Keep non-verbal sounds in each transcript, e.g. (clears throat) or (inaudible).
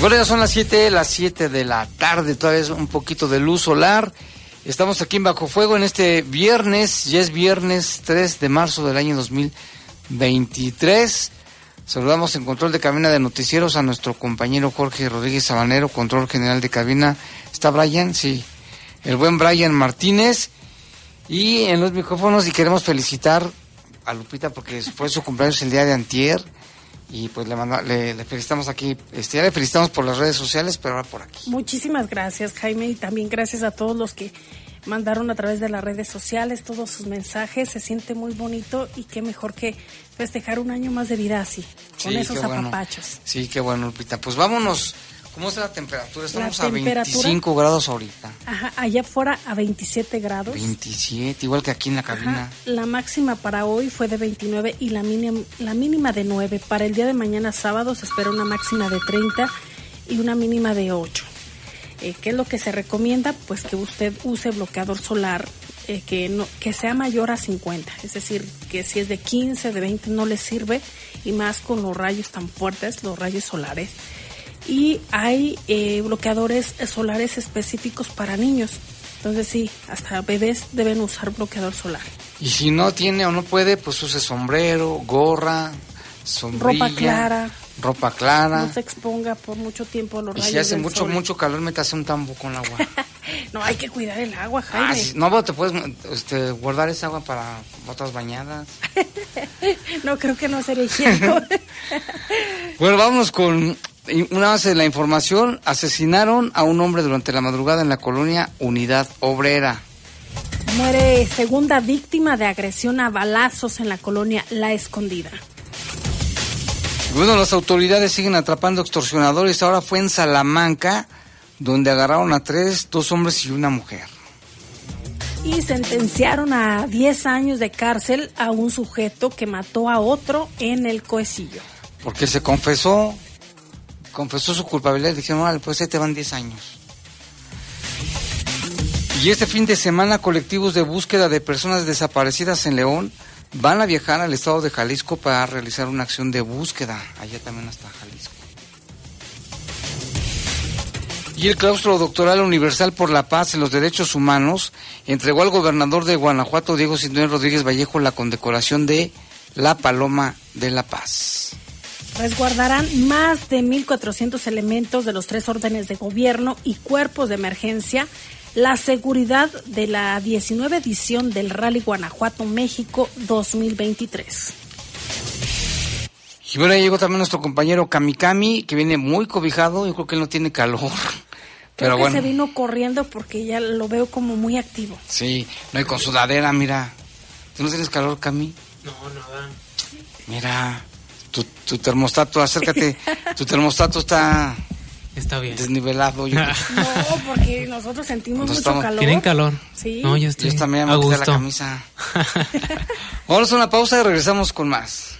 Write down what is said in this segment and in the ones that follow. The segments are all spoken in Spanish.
Bueno, son las 7, las 7 de la tarde, todavía es un poquito de luz solar. Estamos aquí en Bajo Fuego en este viernes, ya es viernes 3 de marzo del año 2023. Saludamos en control de cabina de noticieros a nuestro compañero Jorge Rodríguez Sabanero, control general de cabina. ¿Está Brian? Sí. El buen Brian Martínez. Y en los micrófonos y queremos felicitar a Lupita porque fue su cumpleaños el día de antier y pues le, le, felicitamos aquí, este, ya le felicitamos por las redes sociales, pero ahora por aquí. Muchísimas gracias Jaime y también gracias a todos los que mandaron a través de las redes sociales todos sus mensajes, se siente muy bonito y qué mejor que festejar un año más de vida así, con esos apapachos. Sí, qué bueno, Lupita. Pues vámonos ¿Cómo está la temperatura? Estamos a 25 grados ahorita. Ajá, allá afuera a 27 grados. 27, igual que aquí en la cabina. la máxima para hoy fue de 29 y la mínima, la mínima de 9. Para el día de mañana sábado se espera una máxima de 30 y una mínima de 8. Eh, ¿Qué es lo que se recomienda? Pues que usted use bloqueador solar eh, que, no, que sea mayor a 50. Es decir, que si es de 15, de 20 no le sirve y más con los rayos tan fuertes, los rayos solares y hay eh, bloqueadores solares específicos para niños. Entonces sí, hasta bebés deben usar bloqueador solar. Y si no tiene o no puede, pues use sombrero, gorra, sombrilla. Ropa clara. Ropa clara. No se exponga por mucho tiempo a los y si hace mucho, mucho calor, métase un tambo con agua. (laughs) no, hay que cuidar el agua, ah, Jaime. no, te puedes este, guardar esa agua para botas bañadas. (laughs) no, creo que no sería higiénico. (laughs) bueno, vamos con una base de la información, asesinaron a un hombre durante la madrugada en la colonia Unidad Obrera. Muere segunda víctima de agresión a balazos en la colonia La Escondida. Bueno, las autoridades siguen atrapando extorsionadores. Ahora fue en Salamanca, donde agarraron a tres, dos hombres y una mujer. Y sentenciaron a 10 años de cárcel a un sujeto que mató a otro en el Coecillo. Porque se confesó confesó su culpabilidad y dijeron, vale, pues ahí te van 10 años. Y este fin de semana colectivos de búsqueda de personas desaparecidas en León van a viajar al estado de Jalisco para realizar una acción de búsqueda, allá también hasta Jalisco. Y el claustro doctoral universal por la paz y los derechos humanos entregó al gobernador de Guanajuato, Diego Sinduén Rodríguez Vallejo, la condecoración de la Paloma de la Paz. Resguardarán más de 1.400 elementos de los tres órdenes de gobierno y cuerpos de emergencia la seguridad de la 19 edición del Rally Guanajuato México 2023. Y bueno, llegó también nuestro compañero Kamikami, que viene muy cobijado, yo creo que él no tiene calor. (laughs) Pero bueno. se vino corriendo porque ya lo veo como muy activo. Sí, no hay con sudadera, mira. ¿Tú no tienes calor, Cami? No, nada. Mira tu, tu termostato, acércate, (laughs) tu termostato está Está bien. Desnivelado. (laughs) no, porque nosotros sentimos mucho calor. ¿Tienen calor? Sí. No, yo estoy yo también me a la camisa. (laughs) Vamos a una pausa y regresamos con más.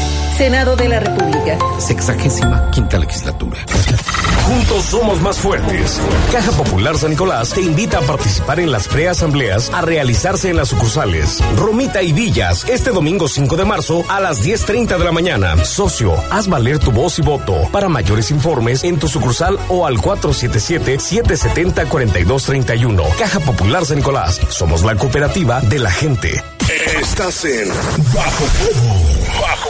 Senado de la República. Sexagésima quinta legislatura. Juntos somos más fuertes. Caja Popular San Nicolás te invita a participar en las preasambleas a realizarse en las sucursales Romita y Villas este domingo 5 de marzo a las 10.30 de la mañana. Socio, haz valer tu voz y voto. Para mayores informes en tu sucursal o al 477-770-4231. Caja Popular San Nicolás. Somos la cooperativa de la gente. Estás en Bajo Fuego. Bajo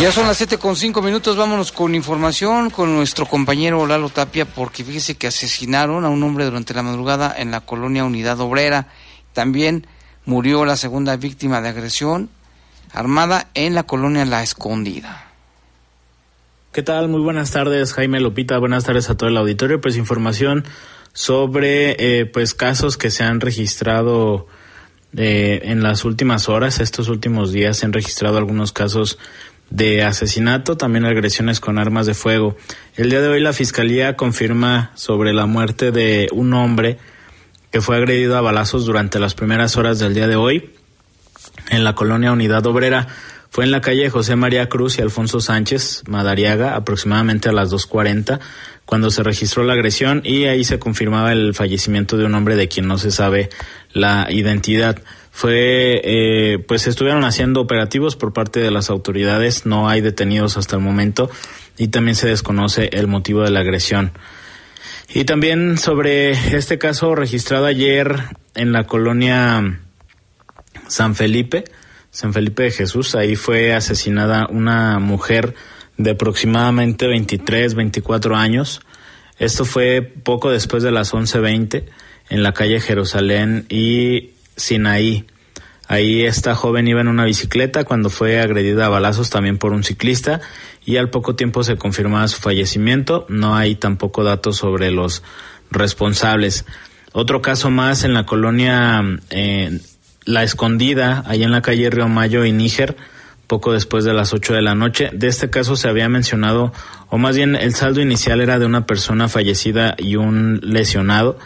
Ya son las siete con cinco minutos, vámonos con información con nuestro compañero Lalo Tapia, porque fíjese que asesinaron a un hombre durante la madrugada en la colonia Unidad Obrera. También murió la segunda víctima de agresión armada en la colonia La Escondida. ¿Qué tal? Muy buenas tardes, Jaime Lopita. Buenas tardes a todo el auditorio. Pues información sobre eh, pues casos que se han registrado eh, en las últimas horas, estos últimos días se han registrado algunos casos de asesinato, también agresiones con armas de fuego. El día de hoy la Fiscalía confirma sobre la muerte de un hombre que fue agredido a balazos durante las primeras horas del día de hoy en la colonia Unidad Obrera. Fue en la calle José María Cruz y Alfonso Sánchez, Madariaga, aproximadamente a las 2.40, cuando se registró la agresión y ahí se confirmaba el fallecimiento de un hombre de quien no se sabe la identidad. Fue eh, pues estuvieron haciendo operativos por parte de las autoridades no hay detenidos hasta el momento y también se desconoce el motivo de la agresión. Y también sobre este caso registrado ayer en la colonia San Felipe San Felipe de Jesús ahí fue asesinada una mujer de aproximadamente 23 24 años esto fue poco después de las 11:20 en la calle Jerusalén y Sinaí. Ahí esta joven iba en una bicicleta cuando fue agredida a balazos también por un ciclista y al poco tiempo se confirmaba su fallecimiento. No hay tampoco datos sobre los responsables. Otro caso más en la colonia eh, La Escondida, ahí en la calle Río Mayo y Níger, poco después de las 8 de la noche. De este caso se había mencionado, o más bien el saldo inicial era de una persona fallecida y un lesionado.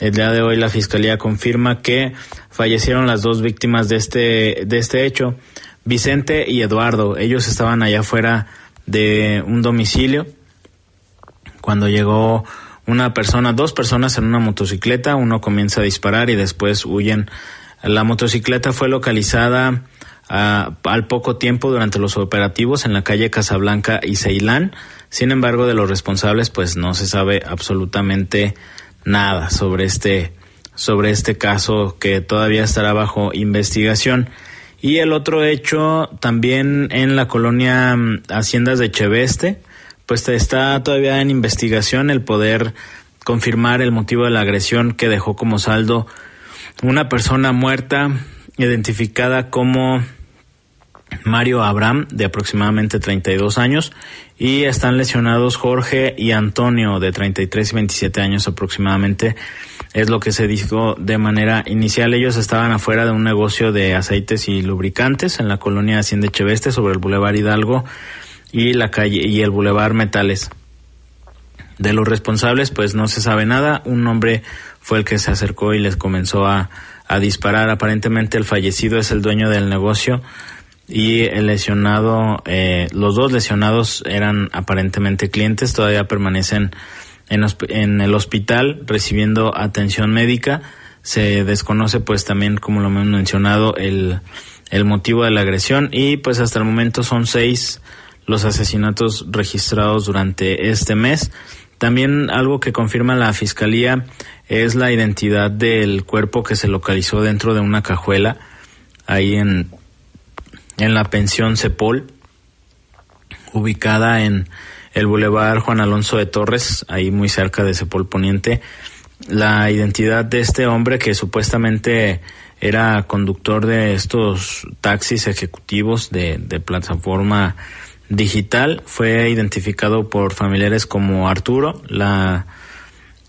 El día de hoy la fiscalía confirma que fallecieron las dos víctimas de este, de este hecho, Vicente y Eduardo. Ellos estaban allá afuera de un domicilio cuando llegó una persona, dos personas en una motocicleta, uno comienza a disparar y después huyen. La motocicleta fue localizada ah, al poco tiempo durante los operativos en la calle Casablanca y Ceilán. Sin embargo, de los responsables, pues no se sabe absolutamente nada sobre este sobre este caso que todavía estará bajo investigación. Y el otro hecho también en la colonia mm, Haciendas de Cheveste, pues está todavía en investigación el poder confirmar el motivo de la agresión que dejó como saldo una persona muerta identificada como Mario Abraham, de aproximadamente 32 años, y están lesionados Jorge y Antonio, de 33 y 27 años aproximadamente. Es lo que se dijo de manera inicial. Ellos estaban afuera de un negocio de aceites y lubricantes en la colonia Hacienda Cheveste, sobre el Boulevard Hidalgo y la calle y el Boulevard Metales. De los responsables, pues no se sabe nada. Un hombre fue el que se acercó y les comenzó a, a disparar. Aparentemente el fallecido es el dueño del negocio y el lesionado, eh, los dos lesionados eran aparentemente clientes, todavía permanecen en, en, el hospital recibiendo atención médica. Se desconoce pues también, como lo hemos mencionado, el, el motivo de la agresión y pues hasta el momento son seis los asesinatos registrados durante este mes. También algo que confirma la fiscalía es la identidad del cuerpo que se localizó dentro de una cajuela ahí en en la pensión Cepol, ubicada en el Boulevard Juan Alonso de Torres, ahí muy cerca de Cepol Poniente. La identidad de este hombre que supuestamente era conductor de estos taxis ejecutivos de, de plataforma digital fue identificado por familiares como Arturo. La,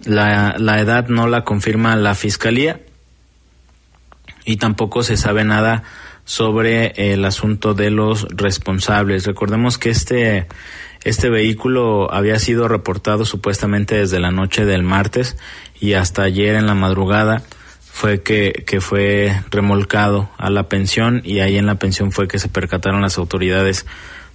la, la edad no la confirma la fiscalía y tampoco se sabe nada sobre el asunto de los responsables. Recordemos que este este vehículo había sido reportado supuestamente desde la noche del martes y hasta ayer en la madrugada fue que, que fue remolcado a la pensión y ahí en la pensión fue que se percataron las autoridades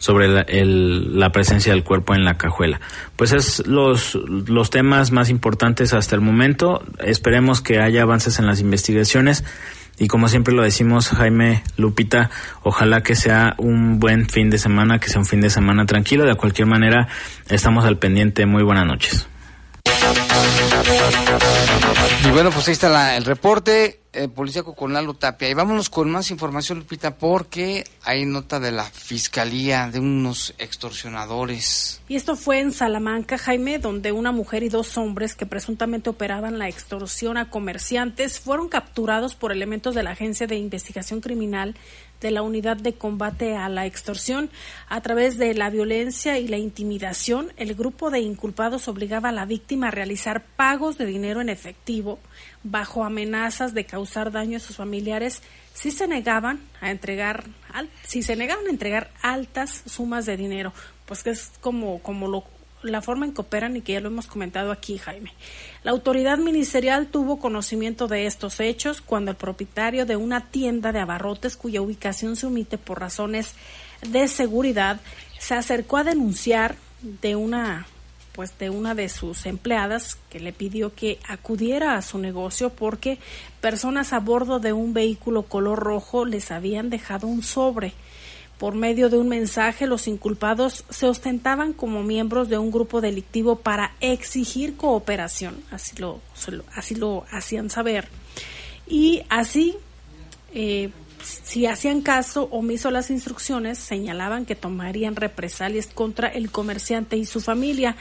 sobre la, el, la presencia del cuerpo en la cajuela. Pues es los, los temas más importantes hasta el momento. Esperemos que haya avances en las investigaciones. Y como siempre lo decimos, Jaime Lupita, ojalá que sea un buen fin de semana, que sea un fin de semana tranquilo. De cualquier manera, estamos al pendiente. Muy buenas noches. Y bueno, pues ahí está el reporte eh, policíaco con Lalo Tapia. Y vámonos con más información, Lupita, porque hay nota de la fiscalía de unos extorsionadores. Y esto fue en Salamanca, Jaime, donde una mujer y dos hombres que presuntamente operaban la extorsión a comerciantes fueron capturados por elementos de la Agencia de Investigación Criminal de la Unidad de Combate a la Extorsión. A través de la violencia y la intimidación, el grupo de inculpados obligaba a la víctima a realizar pagos de dinero en efectivo bajo amenazas de causar daño a sus familiares si se negaban a entregar si se negaban a entregar altas sumas de dinero, pues que es como como lo la forma en que operan y que ya lo hemos comentado aquí, Jaime. La autoridad ministerial tuvo conocimiento de estos hechos cuando el propietario de una tienda de abarrotes cuya ubicación se omite por razones de seguridad se acercó a denunciar de una pues de una de sus empleadas que le pidió que acudiera a su negocio porque personas a bordo de un vehículo color rojo les habían dejado un sobre por medio de un mensaje, los inculpados se ostentaban como miembros de un grupo delictivo para exigir cooperación, así lo, así lo hacían saber. Y así, eh, si hacían caso omiso a las instrucciones, señalaban que tomarían represalias contra el comerciante y su familia.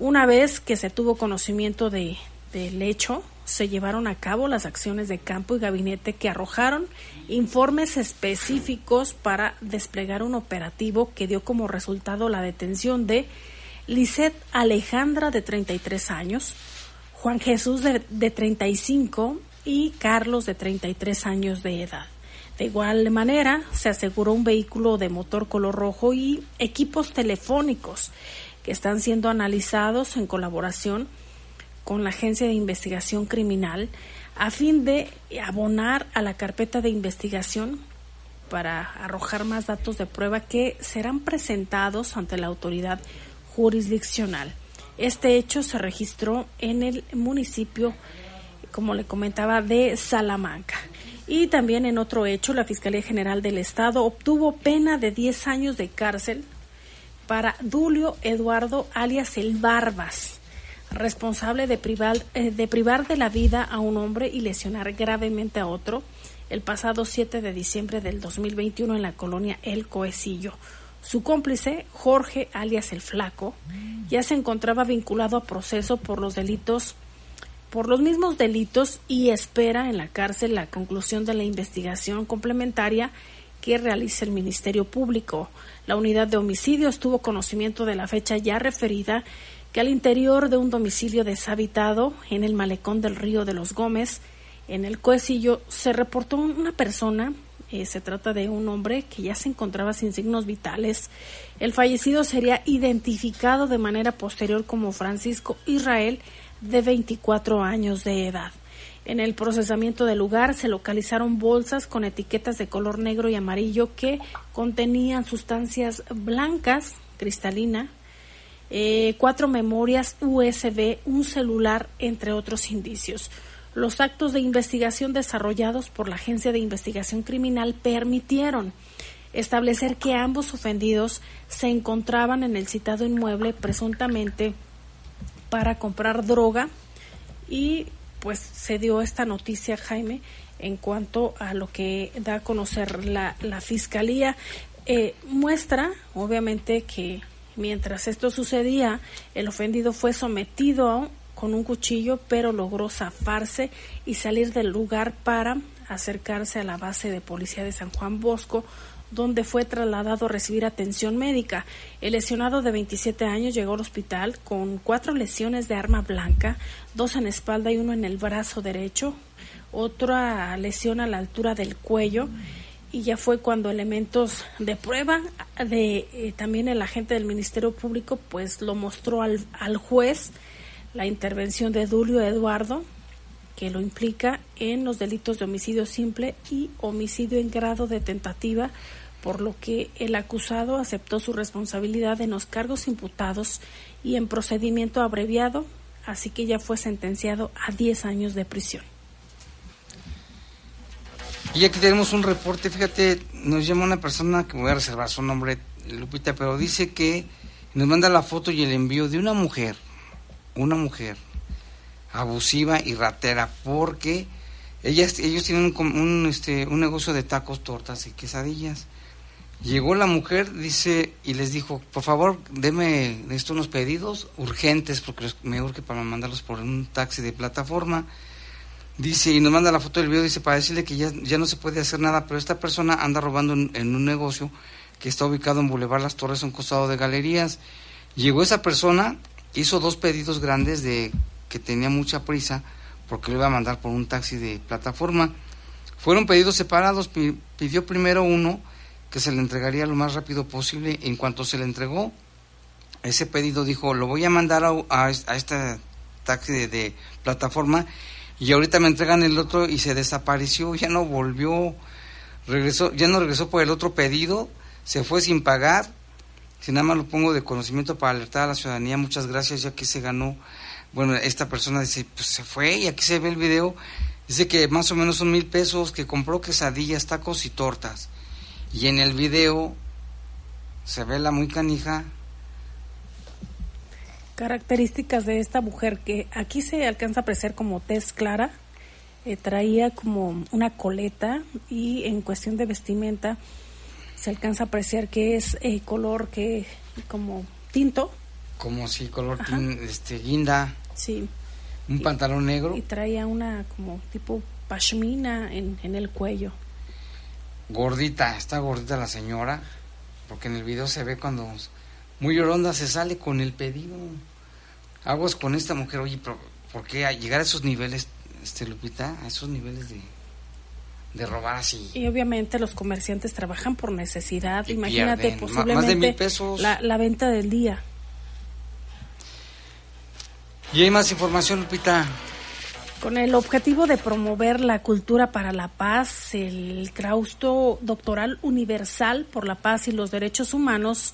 Una vez que se tuvo conocimiento de, del hecho, se llevaron a cabo las acciones de campo y gabinete que arrojaron informes específicos para desplegar un operativo que dio como resultado la detención de Lisette Alejandra de 33 años, Juan Jesús de, de 35 y Carlos de 33 años de edad. De igual manera, se aseguró un vehículo de motor color rojo y equipos telefónicos que están siendo analizados en colaboración con la Agencia de Investigación Criminal a fin de abonar a la carpeta de investigación para arrojar más datos de prueba que serán presentados ante la autoridad jurisdiccional. Este hecho se registró en el municipio, como le comentaba, de Salamanca. Y también en otro hecho, la Fiscalía General del Estado obtuvo pena de 10 años de cárcel para Dulio Eduardo alias El Barbas, responsable de privar, eh, de privar de la vida a un hombre y lesionar gravemente a otro el pasado 7 de diciembre del 2021 en la colonia El Coecillo. Su cómplice, Jorge alias El Flaco, ya se encontraba vinculado a proceso por los delitos por los mismos delitos y espera en la cárcel la conclusión de la investigación complementaria que realiza el Ministerio Público. La unidad de homicidios tuvo conocimiento de la fecha ya referida que al interior de un domicilio deshabitado en el malecón del río de los Gómez, en el Cuecillo, se reportó una persona, eh, se trata de un hombre que ya se encontraba sin signos vitales. El fallecido sería identificado de manera posterior como Francisco Israel, de 24 años de edad. En el procesamiento del lugar se localizaron bolsas con etiquetas de color negro y amarillo que contenían sustancias blancas, cristalina, eh, cuatro memorias USB, un celular, entre otros indicios. Los actos de investigación desarrollados por la Agencia de Investigación Criminal permitieron establecer que ambos ofendidos se encontraban en el citado inmueble presuntamente para comprar droga y pues se dio esta noticia Jaime en cuanto a lo que da a conocer la, fiscalía eh, muestra obviamente que Mientras esto sucedía, el ofendido fue sometido con un cuchillo, pero logró zafarse y salir del lugar para acercarse a la base de policía de San Juan Bosco, donde fue trasladado a recibir atención médica. El lesionado de 27 años llegó al hospital con cuatro lesiones de arma blanca, dos en espalda y uno en el brazo derecho, otra lesión a la altura del cuello y ya fue cuando elementos de prueba de eh, también el agente del Ministerio Público pues lo mostró al, al juez la intervención de Dulio Eduardo que lo implica en los delitos de homicidio simple y homicidio en grado de tentativa por lo que el acusado aceptó su responsabilidad en los cargos imputados y en procedimiento abreviado, así que ya fue sentenciado a 10 años de prisión. Y aquí tenemos un reporte, fíjate, nos llama una persona que voy a reservar su nombre, Lupita, pero dice que nos manda la foto y el envío de una mujer, una mujer abusiva y ratera, porque ellas, ellos tienen un, este, un negocio de tacos, tortas y quesadillas. Llegó la mujer, dice, y les dijo, por favor, deme esto unos pedidos urgentes, porque me urge para mandarlos por un taxi de plataforma. Dice, y nos manda la foto del video, dice, para decirle que ya, ya no se puede hacer nada, pero esta persona anda robando en, un negocio que está ubicado en Boulevard Las Torres, un costado de galerías. Llegó esa persona, hizo dos pedidos grandes de que tenía mucha prisa, porque lo iba a mandar por un taxi de plataforma. Fueron pedidos separados, pidió primero uno que se le entregaría lo más rápido posible. En cuanto se le entregó ese pedido, dijo, lo voy a mandar a, a, este taxi de plataforma y ahorita me entregan el otro y se desapareció, ya no volvió, regresó, ya no regresó por el otro pedido, se fue sin pagar, si nada más lo pongo de conocimiento para alertar a la ciudadanía, muchas gracias, ya que se ganó, bueno, esta persona dice, pues se fue y aquí se ve el video, dice que más o menos son mil pesos, que compró quesadillas, tacos y tortas, y en el video se ve la muy canija, Características de esta mujer que aquí se alcanza a apreciar como tez clara, eh, traía como una coleta y en cuestión de vestimenta se alcanza a apreciar que es eh, color que como tinto. Como si color este, guinda. Sí. Un pantalón negro. Y traía una como tipo pashmina en, en el cuello. Gordita, está gordita la señora, porque en el video se ve cuando muy lloronda se sale con el pedido. Aguas con esta mujer, oye, pero ¿por qué llegar a esos niveles, este Lupita, a esos niveles de, de robar así? Y obviamente los comerciantes trabajan por necesidad. Imagínate, posiblemente La, la venta del día. Y hay más información, Lupita. Con el objetivo de promover la cultura para la paz, el claustro doctoral universal por la paz y los derechos humanos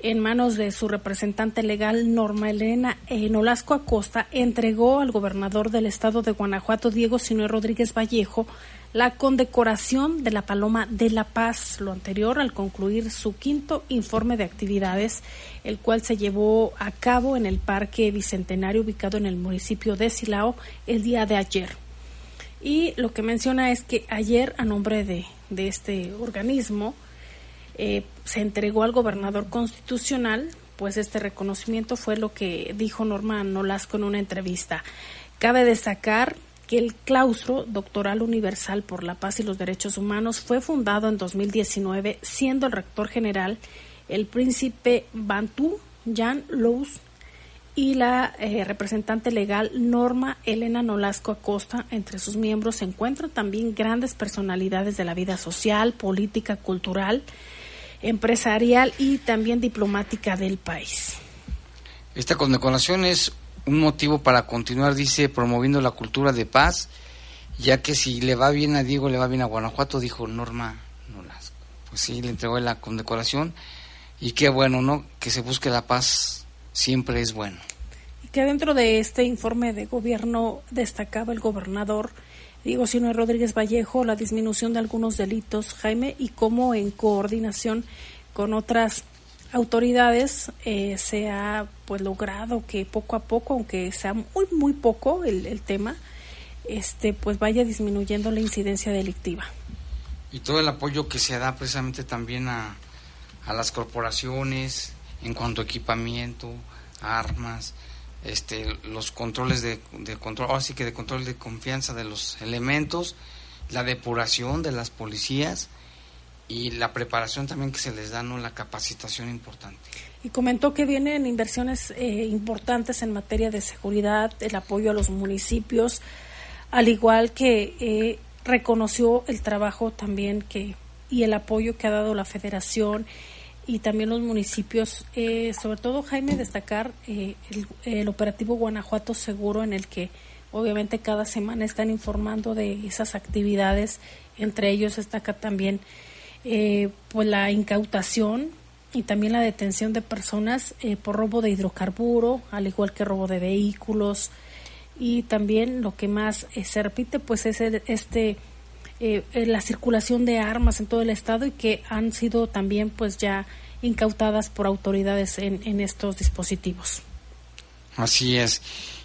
en manos de su representante legal Norma Elena Nolasco Acosta, entregó al gobernador del estado de Guanajuato, Diego Sinue Rodríguez Vallejo, la condecoración de la Paloma de la Paz, lo anterior al concluir su quinto informe de actividades, el cual se llevó a cabo en el Parque Bicentenario ubicado en el municipio de Silao el día de ayer. Y lo que menciona es que ayer, a nombre de, de este organismo, eh, se entregó al gobernador constitucional, pues este reconocimiento fue lo que dijo Norma Nolasco en una entrevista. Cabe destacar que el claustro doctoral universal por la paz y los derechos humanos fue fundado en 2019, siendo el rector general el príncipe Bantu Jan Lous y la eh, representante legal Norma Elena Nolasco Acosta. Entre sus miembros se encuentran también grandes personalidades de la vida social, política, cultural, empresarial y también diplomática del país. Esta condecoración es un motivo para continuar, dice, promoviendo la cultura de paz, ya que si le va bien a Diego, le va bien a Guanajuato, dijo Norma Nolasco. Pues sí, le entregó la condecoración y qué bueno, ¿no? Que se busque la paz siempre es bueno. Y que dentro de este informe de gobierno destacaba el gobernador Diego Sino Rodríguez Vallejo la disminución de algunos delitos, Jaime, y cómo en coordinación con otras autoridades eh, se ha pues logrado que poco a poco, aunque sea muy muy poco el, el tema, este pues vaya disminuyendo la incidencia delictiva. Y todo el apoyo que se da precisamente también a, a las corporaciones en cuanto a equipamiento, armas, este, los controles de, control, ahora que de control de confianza de los elementos, la depuración de las policías y la preparación también que se les da, ¿no? La capacitación importante. Y comentó que vienen inversiones eh, importantes en materia de seguridad, el apoyo a los municipios, al igual que eh, reconoció el trabajo también que y el apoyo que ha dado la federación y también los municipios, eh, sobre todo Jaime, destacar el, el, operativo Guanajuato Seguro en el que obviamente cada semana están informando de esas actividades, entre ellos destaca también eh, pues la incautación y también la detención de personas eh, por robo de hidrocarburo, al igual que robo de vehículos. Y también lo que más eh, se repite pues es este la circulación de armas en todo el estado y que han sido también pues ya incautadas por autoridades en, en estos dispositivos. Así es.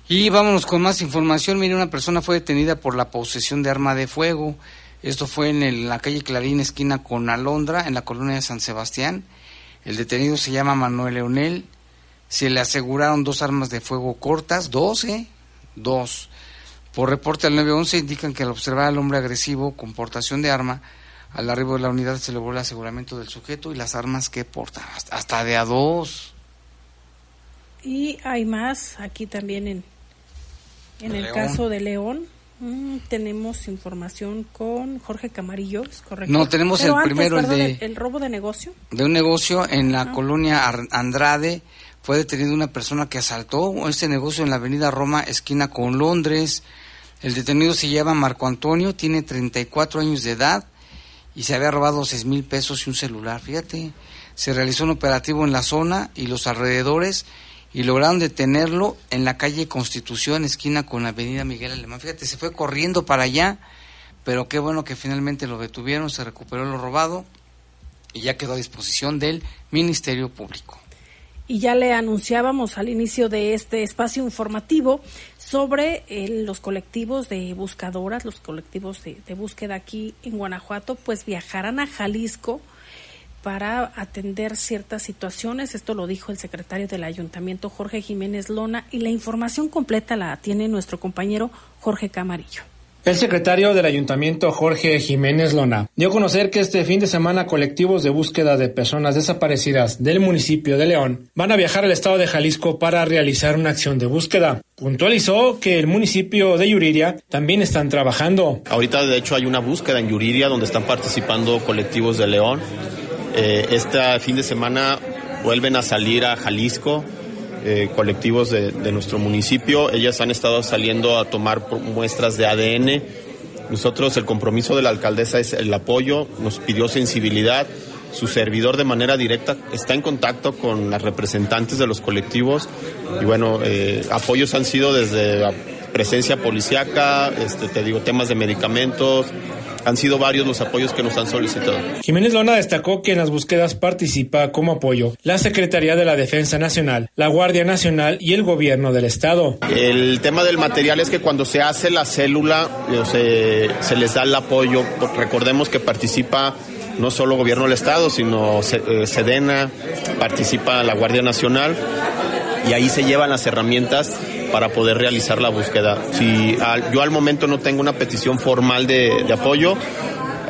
Y vámonos con más información. Mire, una persona fue detenida por la posesión de arma de fuego. Esto fue en la calle Clarín, esquina con Alondra, en la colonia de San Sebastián. El detenido se llama Manuel Leonel. Se le aseguraron dos armas de fuego cortas, dos, ¿eh? Dos. Por reporte al 911 indican que al observar al hombre agresivo con portación de arma, al arribo de la unidad se logró el aseguramiento del sujeto y las armas que porta, hasta de a dos. Y hay más aquí también en, en el caso de León. Mm, tenemos información con Jorge Camarillo, ¿es correcto? No, tenemos el primero, el de... El robo de negocio. De un negocio en la colonia Andrade. Fue detenido una persona que asaltó este negocio en la avenida Roma, esquina con Londres. El detenido se llama Marco Antonio, tiene 34 años de edad y se había robado seis mil pesos y un celular. Fíjate, se realizó un operativo en la zona y los alrededores y lograron detenerlo en la calle Constitución, esquina con la avenida Miguel Alemán. Fíjate, se fue corriendo para allá, pero qué bueno que finalmente lo detuvieron, se recuperó lo robado y ya quedó a disposición del Ministerio Público. Y ya le anunciábamos al inicio de este espacio informativo sobre eh, los colectivos de buscadoras, los colectivos de, de búsqueda aquí en Guanajuato, pues viajarán a Jalisco para atender ciertas situaciones. Esto lo dijo el secretario del ayuntamiento, Jorge Jiménez Lona, y la información completa la tiene nuestro compañero Jorge Camarillo. El secretario del ayuntamiento Jorge Jiménez Lona dio a conocer que este fin de semana colectivos de búsqueda de personas desaparecidas del municipio de León van a viajar al estado de Jalisco para realizar una acción de búsqueda. Puntualizó que el municipio de Yuriria también están trabajando. Ahorita de hecho hay una búsqueda en Yuriria donde están participando colectivos de León eh, este fin de semana vuelven a salir a Jalisco eh, colectivos de, nuestro municipio. Ellas han estado saliendo a tomar muestras de ADN. Nosotros el compromiso de la alcaldesa es el apoyo, nos pidió sensibilidad. Su servidor de manera directa está en contacto con las representantes de los colectivos y bueno, eh, apoyos han sido desde presencia policíaca, este, te digo, temas de medicamentos, han sido varios los apoyos que nos han solicitado. Jiménez Lona destacó que en las búsquedas participa como apoyo la Secretaría de la Defensa Nacional, la Guardia Nacional y el Gobierno del Estado. El tema del material es que cuando se hace la célula se, se les da el apoyo. Recordemos que participa no solo Gobierno del Estado, sino eh, Sedena, participa la Guardia Nacional y ahí se llevan las herramientas para poder realizar la búsqueda. Si yo al momento no tengo una petición formal de, apoyo,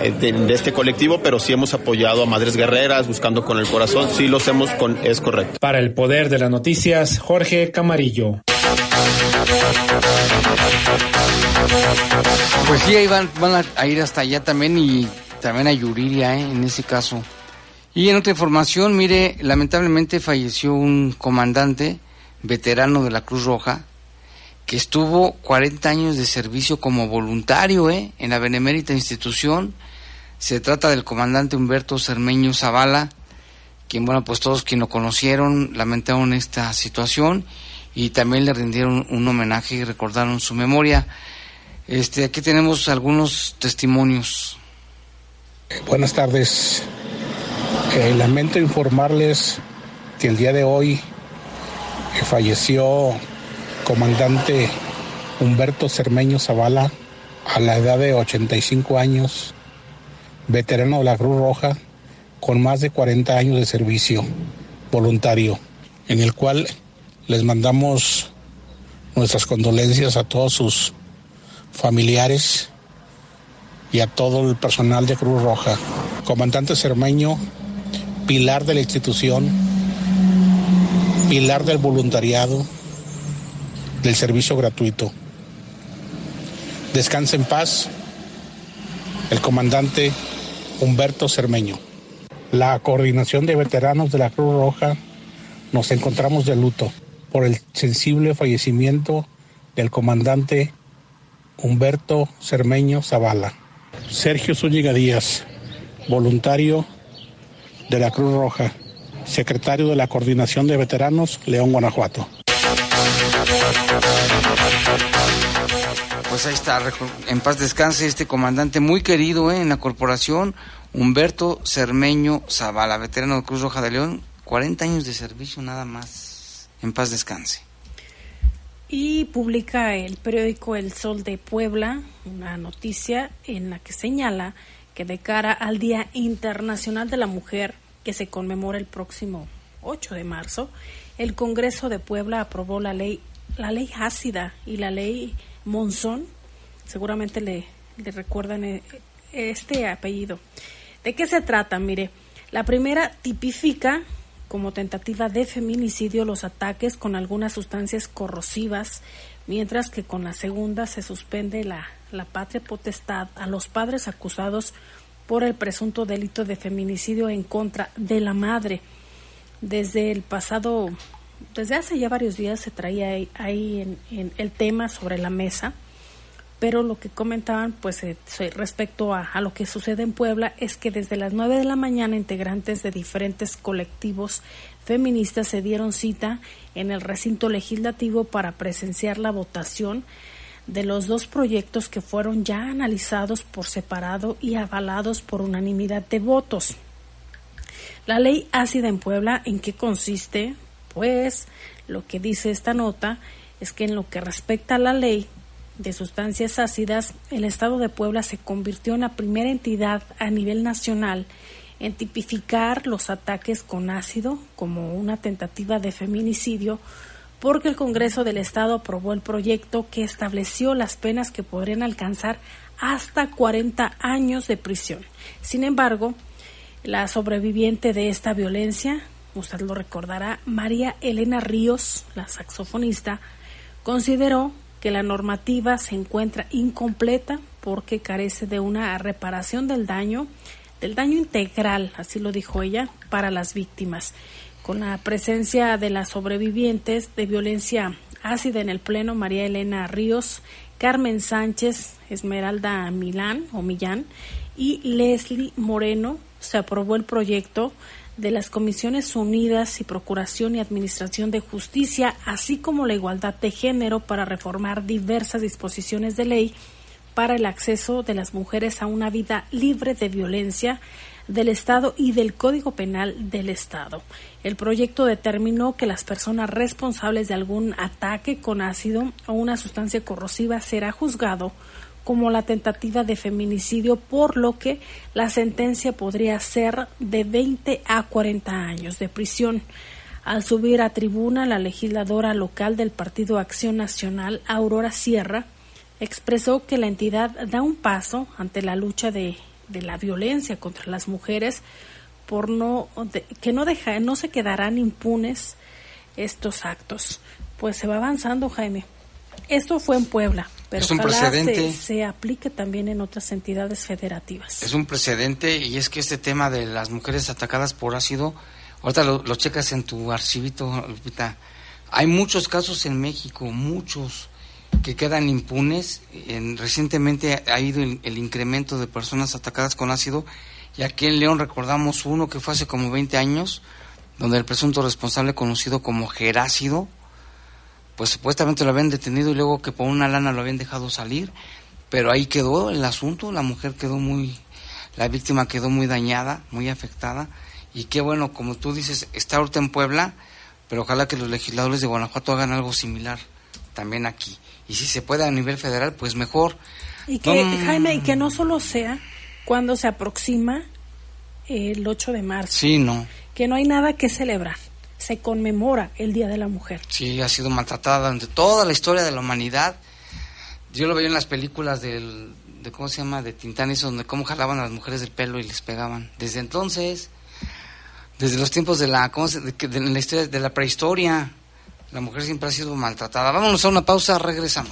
eh, de, este colectivo, pero sí hemos apoyado a Madres Guerreras, buscando con el corazón, sí lo hacemos con, es correcto. Para el poder de las noticias, Jorge Camarillo. Pues sí, ahí van, van a ir hasta allá también y también a Yuriria, ¿eh? en ese caso. Y en otra información, mire, lamentablemente falleció un comandante veterano de la Cruz Roja que estuvo 40 años de servicio como voluntario ¿eh? en la benemérita institución. Se trata del comandante Humberto Cermeño Zavala, quien, bueno, pues todos quienes lo conocieron lamentaron esta situación y también le rindieron un homenaje y recordaron su memoria. Este, aquí tenemos algunos testimonios. Buenas tardes. Eh, lamento informarles que el día de hoy falleció comandante Humberto Cermeño Zavala a la edad de 85 años, veterano de la Cruz Roja, con más de 40 años de servicio voluntario, en el cual les mandamos nuestras condolencias a todos sus familiares y a todo el personal de Cruz Roja. Comandante Cermeño, pilar de la institución, pilar del voluntariado, del servicio gratuito. Descanse en paz el comandante Humberto Cermeño. La coordinación de veteranos de la Cruz Roja nos encontramos de luto por el sensible fallecimiento del comandante Humberto Cermeño Zavala. Sergio Zúñiga Díaz, voluntario de la Cruz Roja, secretario de la Coordinación de Veteranos, León, Guanajuato. Pues ahí está, en paz descanse este comandante muy querido ¿eh? en la corporación, Humberto Cermeño Zavala, veterano de Cruz Roja de León, 40 años de servicio nada más. En paz descanse. Y publica el periódico El Sol de Puebla una noticia en la que señala que de cara al Día Internacional de la Mujer, que se conmemora el próximo 8 de marzo, el Congreso de Puebla aprobó la ley, la ley ácida y la ley Monzón. Seguramente le, recuerdan eh, este apellido. ¿De qué se trata? Mire, la primera tipifica como tentativa de feminicidio los ataques con algunas sustancias corrosivas, mientras que con la segunda se suspende la, la patria potestad a los padres acusados por el presunto delito de feminicidio en contra de la madre. Desde el pasado, desde hace ya varios días se traía ahí, en el tema sobre la mesa pero lo que comentaban pues eh, respecto a, lo que sucede en Puebla es que desde las 9 de la mañana integrantes de diferentes colectivos feministas se dieron cita en el recinto legislativo para presenciar la votación de los dos proyectos que fueron ya analizados por separado y avalados por unanimidad de votos. La ley ácida en Puebla, ¿en qué consiste? Pues lo que dice esta nota es que en lo que respecta a la ley de sustancias ácidas, el Estado de Puebla se convirtió en la primera entidad a nivel nacional en tipificar los ataques con ácido como una tentativa de feminicidio, porque el Congreso del Estado aprobó el proyecto que estableció las penas que podrían alcanzar hasta 40 años de prisión. Sin embargo, la sobreviviente de esta violencia, usted lo recordará, María Elena Ríos, la saxofonista, consideró que la normativa se encuentra incompleta porque carece de una reparación del daño, del daño integral, así lo dijo ella, para las víctimas. Con la presencia de las sobrevivientes de violencia ácida en el Pleno, María Elena Ríos, Carmen Sánchez, Esmeralda Milán o Millán y Leslie Moreno, se aprobó el proyecto de las Comisiones Unidas y Procuración y Administración de Justicia, así como la igualdad de género para reformar diversas disposiciones de ley para el acceso de las mujeres a una vida libre de violencia del Estado y del Código Penal del Estado. El proyecto determinó que las personas responsables de algún ataque con ácido o una sustancia corrosiva será juzgado como la tentativa de feminicidio, por lo que la sentencia podría ser de 20 a 40 años de prisión. Al subir a tribuna, la legisladora local del Partido Acción Nacional, Aurora Sierra, expresó que la entidad da un paso ante la lucha de, de la violencia contra las mujeres, por no que no deja, no se quedarán impunes estos actos. Pues se va avanzando, Jaime. Esto fue en Puebla, pero es un precedente. Se, aplique también en otras entidades federativas. Es un precedente y es que este tema de las mujeres atacadas por ácido, ahorita lo, checas en tu archivito, Lupita, hay muchos casos en México, muchos que quedan impunes. En, recientemente ha ido el, incremento de personas atacadas con ácido y aquí en León recordamos uno que fue hace como 20 años, donde el presunto responsable conocido como Gerácido, pues supuestamente lo habían detenido y luego que por una lana lo habían dejado salir, pero ahí quedó el asunto, la mujer quedó muy, la víctima quedó muy dañada, muy afectada, y qué bueno, como tú dices, está ahorita en Puebla, pero ojalá que los legisladores de Guanajuato hagan algo similar también aquí. Y si se puede a nivel federal, pues mejor. Y que, Jaime, y que no solo sea cuando se aproxima el 8 de marzo. Sí, no. Que no hay nada que celebrar se conmemora el Día de la Mujer. Sí, ha sido maltratada durante toda la historia de la humanidad. Yo lo veo en las películas del, de cómo se llama, de Tintán, eso donde cómo jalaban a las mujeres del pelo y les pegaban. Desde entonces, desde los tiempos de la, ¿cómo se, de, la historia, de la prehistoria, la mujer siempre ha sido maltratada. Vámonos a una pausa, regresamos.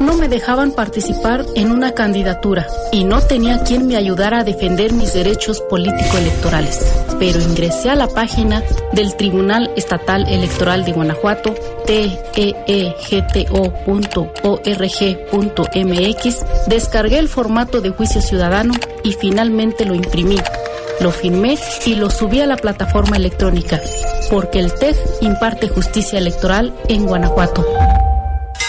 no me dejaban participar en una candidatura y no tenía quien me ayudara a defender mis derechos político-electorales. Pero ingresé a la página del Tribunal Estatal Electoral de Guanajuato, teegto.org.mx, descargué el formato de juicio ciudadano y finalmente lo imprimí. Lo firmé y lo subí a la plataforma electrónica, porque el TEG imparte justicia electoral en Guanajuato.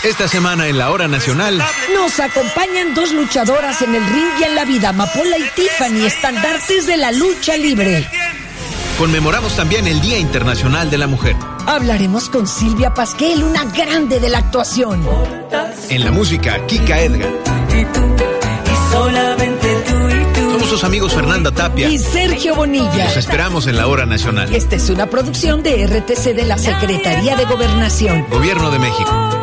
Esta semana en la Hora Nacional nos acompañan dos luchadoras en el ring y en la vida, Mapola y Tiffany, estandartes de la lucha libre. conmemoramos también el Día Internacional de la Mujer. Hablaremos con Silvia Pasquel, una grande de la actuación. En la música, Kika Edgar. Somos sus amigos Fernanda Tapia. Y Sergio Bonilla. Los esperamos en la Hora Nacional. Esta es una producción de RTC de la Secretaría de Gobernación. Gobierno de México.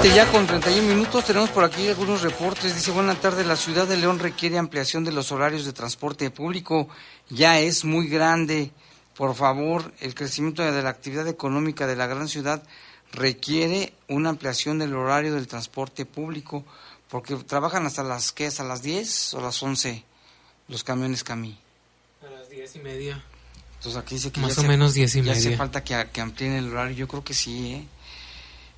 Ya con 31 minutos, tenemos por aquí algunos reportes. Dice, buena tarde, la ciudad de León requiere ampliación de los horarios de transporte público. Ya es muy grande. Por favor, el crecimiento de la actividad económica de la gran ciudad requiere una ampliación del horario del transporte público, porque trabajan hasta las, ¿qué? ¿Hasta las 10 o las 11 los camiones Camí? A las 10 y media. Entonces aquí dice que Más o menos 10 y ya media. hace falta que, que amplíen el horario, yo creo que sí, ¿eh?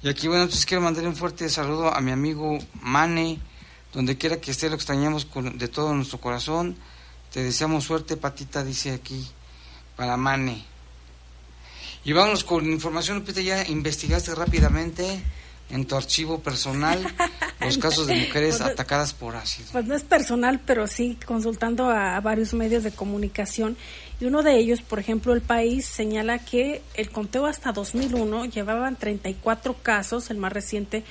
Y aquí, bueno, entonces quiero mandarle un fuerte saludo a mi amigo Mane, donde quiera que esté, lo extrañamos con, de todo nuestro corazón. Te deseamos suerte, Patita, dice aquí, para Mane. Y vámonos con información, Lupita, ya investigaste rápidamente en tu archivo personal (laughs) los casos de mujeres Pues, atacadas por ácido. Pues no es personal, pero sí consultando a, a varios medios de comunicación. Y uno de ellos, por ejemplo, El País, señala que el conteo hasta 2001 llevaban 34 casos, el más reciente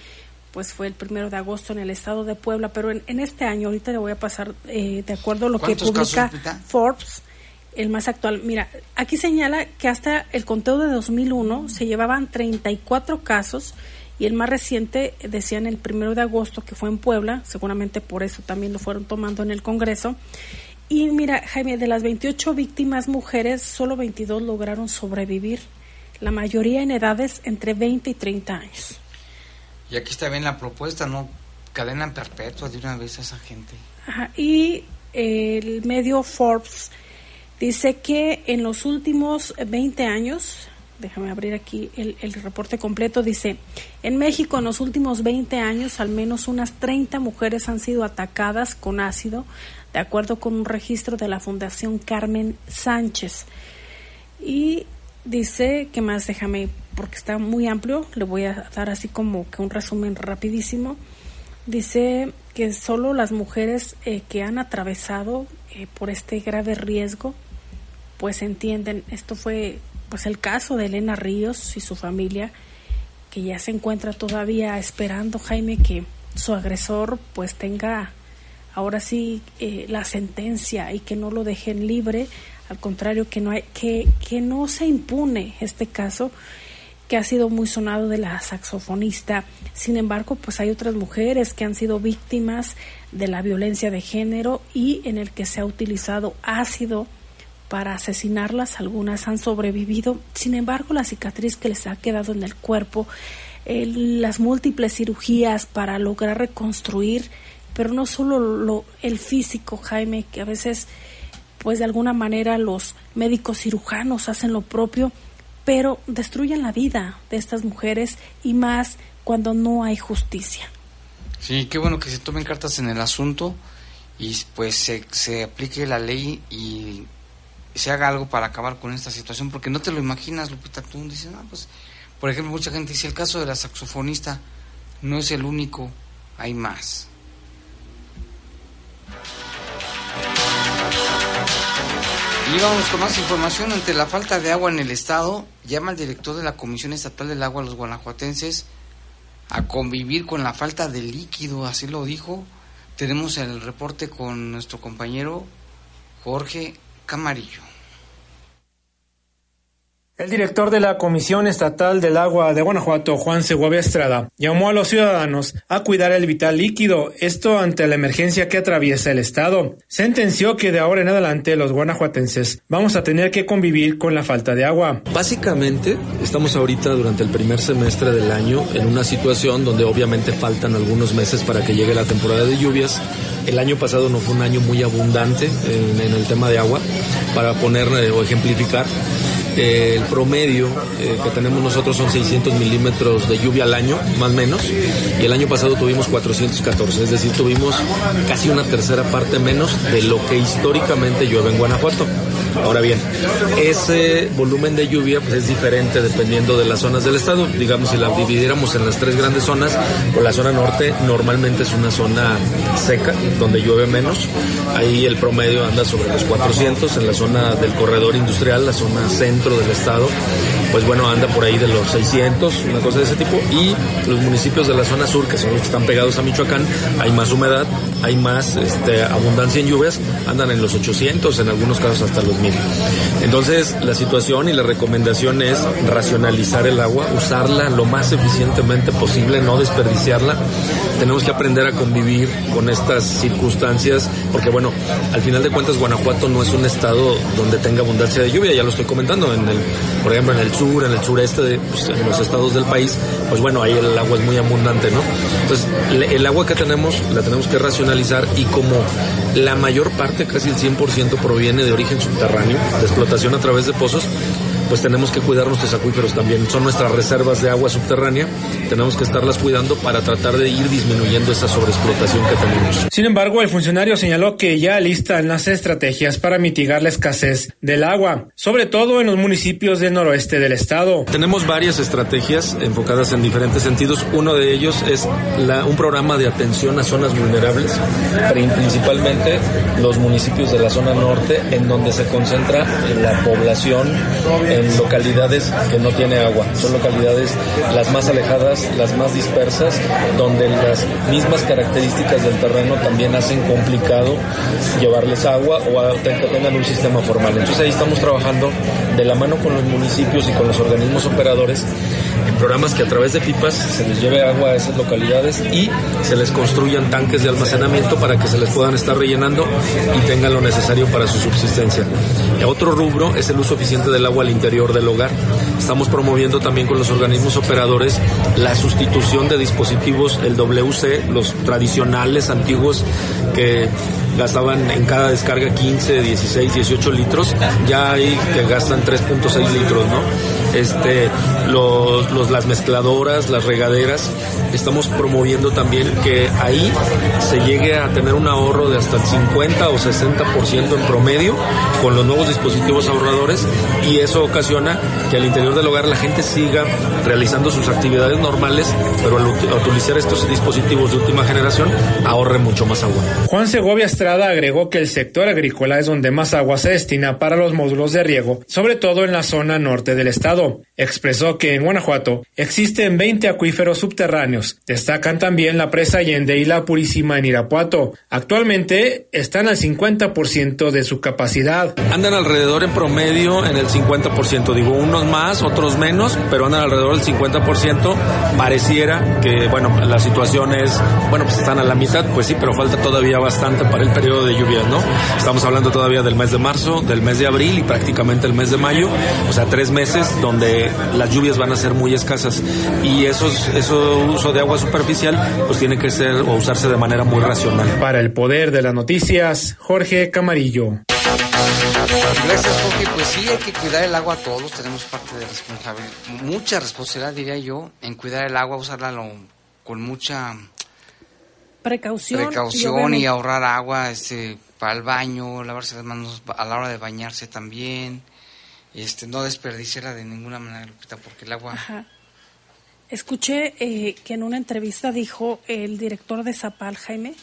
pues fue el primero de agosto en el estado de Puebla, pero en, en este año, ahorita le voy a pasar eh, de acuerdo a lo que ¿Cuántos publica casos? Forbes, el más actual. Mira, aquí señala que hasta el conteo de 2001 se llevaban 34 casos y el más reciente, decían el primero de agosto, que fue en Puebla, seguramente por eso también lo fueron tomando en el Congreso. Y mira, Jaime, de las 28 víctimas mujeres, solo 22 lograron sobrevivir, la mayoría en edades entre 20 y 30 años. Y aquí está bien la propuesta, ¿no? Cadena perpetua de una vez a esa gente. Ajá, Y el medio Forbes dice que en los últimos 20 años, déjame abrir aquí el, el reporte completo, dice, en México en los últimos 20 años al menos unas 30 mujeres han sido atacadas con ácido, de acuerdo con un registro de la Fundación Carmen Sánchez. Y dice, que más? Déjame, porque está muy amplio, le voy a dar así como que un resumen rapidísimo. Dice que solo las mujeres eh, que han atravesado eh, por este grave riesgo, pues entienden. Esto fue pues el caso de Elena Ríos y su familia, que ya se encuentra todavía esperando, Jaime, que su agresor pues tenga ahora sí eh, la sentencia y que no lo dejen libre, al contrario que no hay, que, que no se impune este caso que ha sido muy sonado de la saxofonista. Sin embargo, pues hay otras mujeres que han sido víctimas de la violencia de género y en el que se ha utilizado ácido para asesinarlas. Algunas han sobrevivido. Sin embargo, la cicatriz que les ha quedado en el cuerpo, el- las múltiples cirugías para lograr reconstruir, pero no solo lo, el físico, Jaime, que a veces pues de alguna manera los médicos cirujanos hacen lo propio, pero destruyen la vida de estas mujeres y más cuando no hay justicia. Sí, qué bueno que se tomen cartas en el asunto y pues se, se aplique la ley y se haga algo para acabar con esta situación, porque no te lo imaginas, Lupita, tú dices, no, pues, por ejemplo, mucha gente dice, el caso de la saxofonista no es el único, hay más. Y vamos con más información. Ante la falta de agua en el estado, llama el director de la Comisión Estatal del Agua a los guanajuatenses a convivir con la falta de líquido, así lo dijo. Tenemos el reporte con nuestro compañero Jorge Camarillo. El director de la Comisión Estatal del Agua de Guanajuato, Juan Segovia Estrada, llamó a los ciudadanos a cuidar el vital líquido, esto ante la emergencia que atraviesa el estado. Sentenció que de ahora en adelante los guanajuatenses vamos a tener que convivir con la falta de agua. Básicamente, estamos ahorita durante el primer semestre del año en una situación donde obviamente faltan algunos meses para que llegue la temporada de lluvias. El año pasado no fue un año muy abundante en, en el tema de agua, para poner o ejemplificar. El promedio eh, que tenemos nosotros son 600 milímetros de lluvia al año, más o menos, y el año pasado tuvimos 414, es decir, tuvimos casi una tercera parte menos de lo que históricamente llueve en Guanajuato. Ahora bien, ese volumen de lluvia pues, es diferente dependiendo de las zonas del estado. Digamos, si la dividiéramos en las tres grandes zonas, la zona norte normalmente es una zona seca, donde llueve menos. Ahí el promedio anda sobre los 400, en la zona del corredor industrial, la zona centro del estado, pues bueno, anda por ahí de los 600, una cosa de ese tipo. Y los municipios de la zona sur, que son los que están pegados a Michoacán, hay más humedad, hay más este, abundancia en lluvias, andan en los 800, en algunos casos hasta los 1000. Entonces, la situación y la recomendación es racionalizar el agua, usarla lo más eficientemente posible, no desperdiciarla. Tenemos que aprender a convivir con estas circunstancias, porque bueno, al final de cuentas Guanajuato no es un estado donde tenga abundancia de lluvia, ya lo estoy comentando, en el, por ejemplo en el sur, en el sureste, de, pues, en los estados del país, pues bueno, ahí el agua es muy abundante, ¿no? Entonces, el agua que tenemos la tenemos que racionalizar y como la mayor parte, casi el 100% proviene de origen subterráneo, de explotación a través de pozos, pues tenemos que cuidar nuestros acuíferos también. Son nuestras reservas de agua subterránea, tenemos que estarlas cuidando para tratar de ir disminuyendo esa sobreexplotación que tenemos. Sin embargo, el funcionario señaló que ya listan las estrategias para mitigar la escasez del agua, sobre todo en los municipios del noroeste del estado. Tenemos varias estrategias enfocadas en diferentes sentidos. Uno de ellos es la, un programa de atención a zonas vulnerables, principalmente los municipios de la zona norte, en donde se concentra la población en localidades que no tiene agua. Son localidades las más alejadas, las más dispersas, donde las mismas características del terreno también hacen complicado llevarles agua o que tengan un sistema formal. Entonces ahí estamos trabajando de la mano con los municipios y con los organismos operadores en programas que a través de pipas se les lleve agua a esas localidades y se les construyan tanques de almacenamiento para que se les puedan estar rellenando y tengan lo necesario para su subsistencia. Y otro rubro es el uso eficiente del agua al interior del hogar. Estamos promoviendo también con los organismos operadores la sustitución de dispositivos, el WC, los tradicionales antiguos que gastaban en cada descarga 15, 16, 18 litros, ya hay que gastan 3.6 litros, ¿no? Este, los, los, las mezcladoras, las regaderas, estamos promoviendo también que ahí se llegue a tener un ahorro de hasta el 50 o 60% en promedio con los nuevos dispositivos ahorradores y eso ocasiona que al interior del hogar la gente siga realizando sus actividades normales, pero al utilizar estos dispositivos de última generación ahorre mucho más agua. Juan Segovia Estrada agregó que el sector agrícola es donde más agua se destina para los módulos de riego, sobre todo en la zona norte del estado. Expresó que en Guanajuato existen 20 acuíferos subterráneos. Destacan también la presa Allende y la Purísima en Irapuato. Actualmente están al 50% de su capacidad. Andan alrededor en promedio en el 50%. Digo, unos más, otros menos, pero andan alrededor del 50%. Pareciera que, bueno, la situación es, bueno, pues están a la mitad, pues sí, pero falta todavía bastante para el periodo de lluvias, ¿no? Estamos hablando todavía del mes de marzo, del mes de abril y prácticamente el mes de mayo. O sea, tres meses donde donde las lluvias van a ser muy escasas y esos, eso uso de agua superficial pues tiene que ser o usarse de manera muy racional. Para el poder de las noticias, Jorge Camarillo. Gracias, Jorge. Pues sí, hay que cuidar el agua todos. Tenemos parte de responsabilidad, mucha responsabilidad, diría yo, en cuidar el agua, usarla con mucha precaución, precaución y, ahorrar agua este, para el baño, lavarse las manos a la hora de bañarse también. Este, no desperdiciarla de ninguna manera, Lupita, porque el agua. Escuché eh, que en una entrevista dijo el director de Zapal, Jaime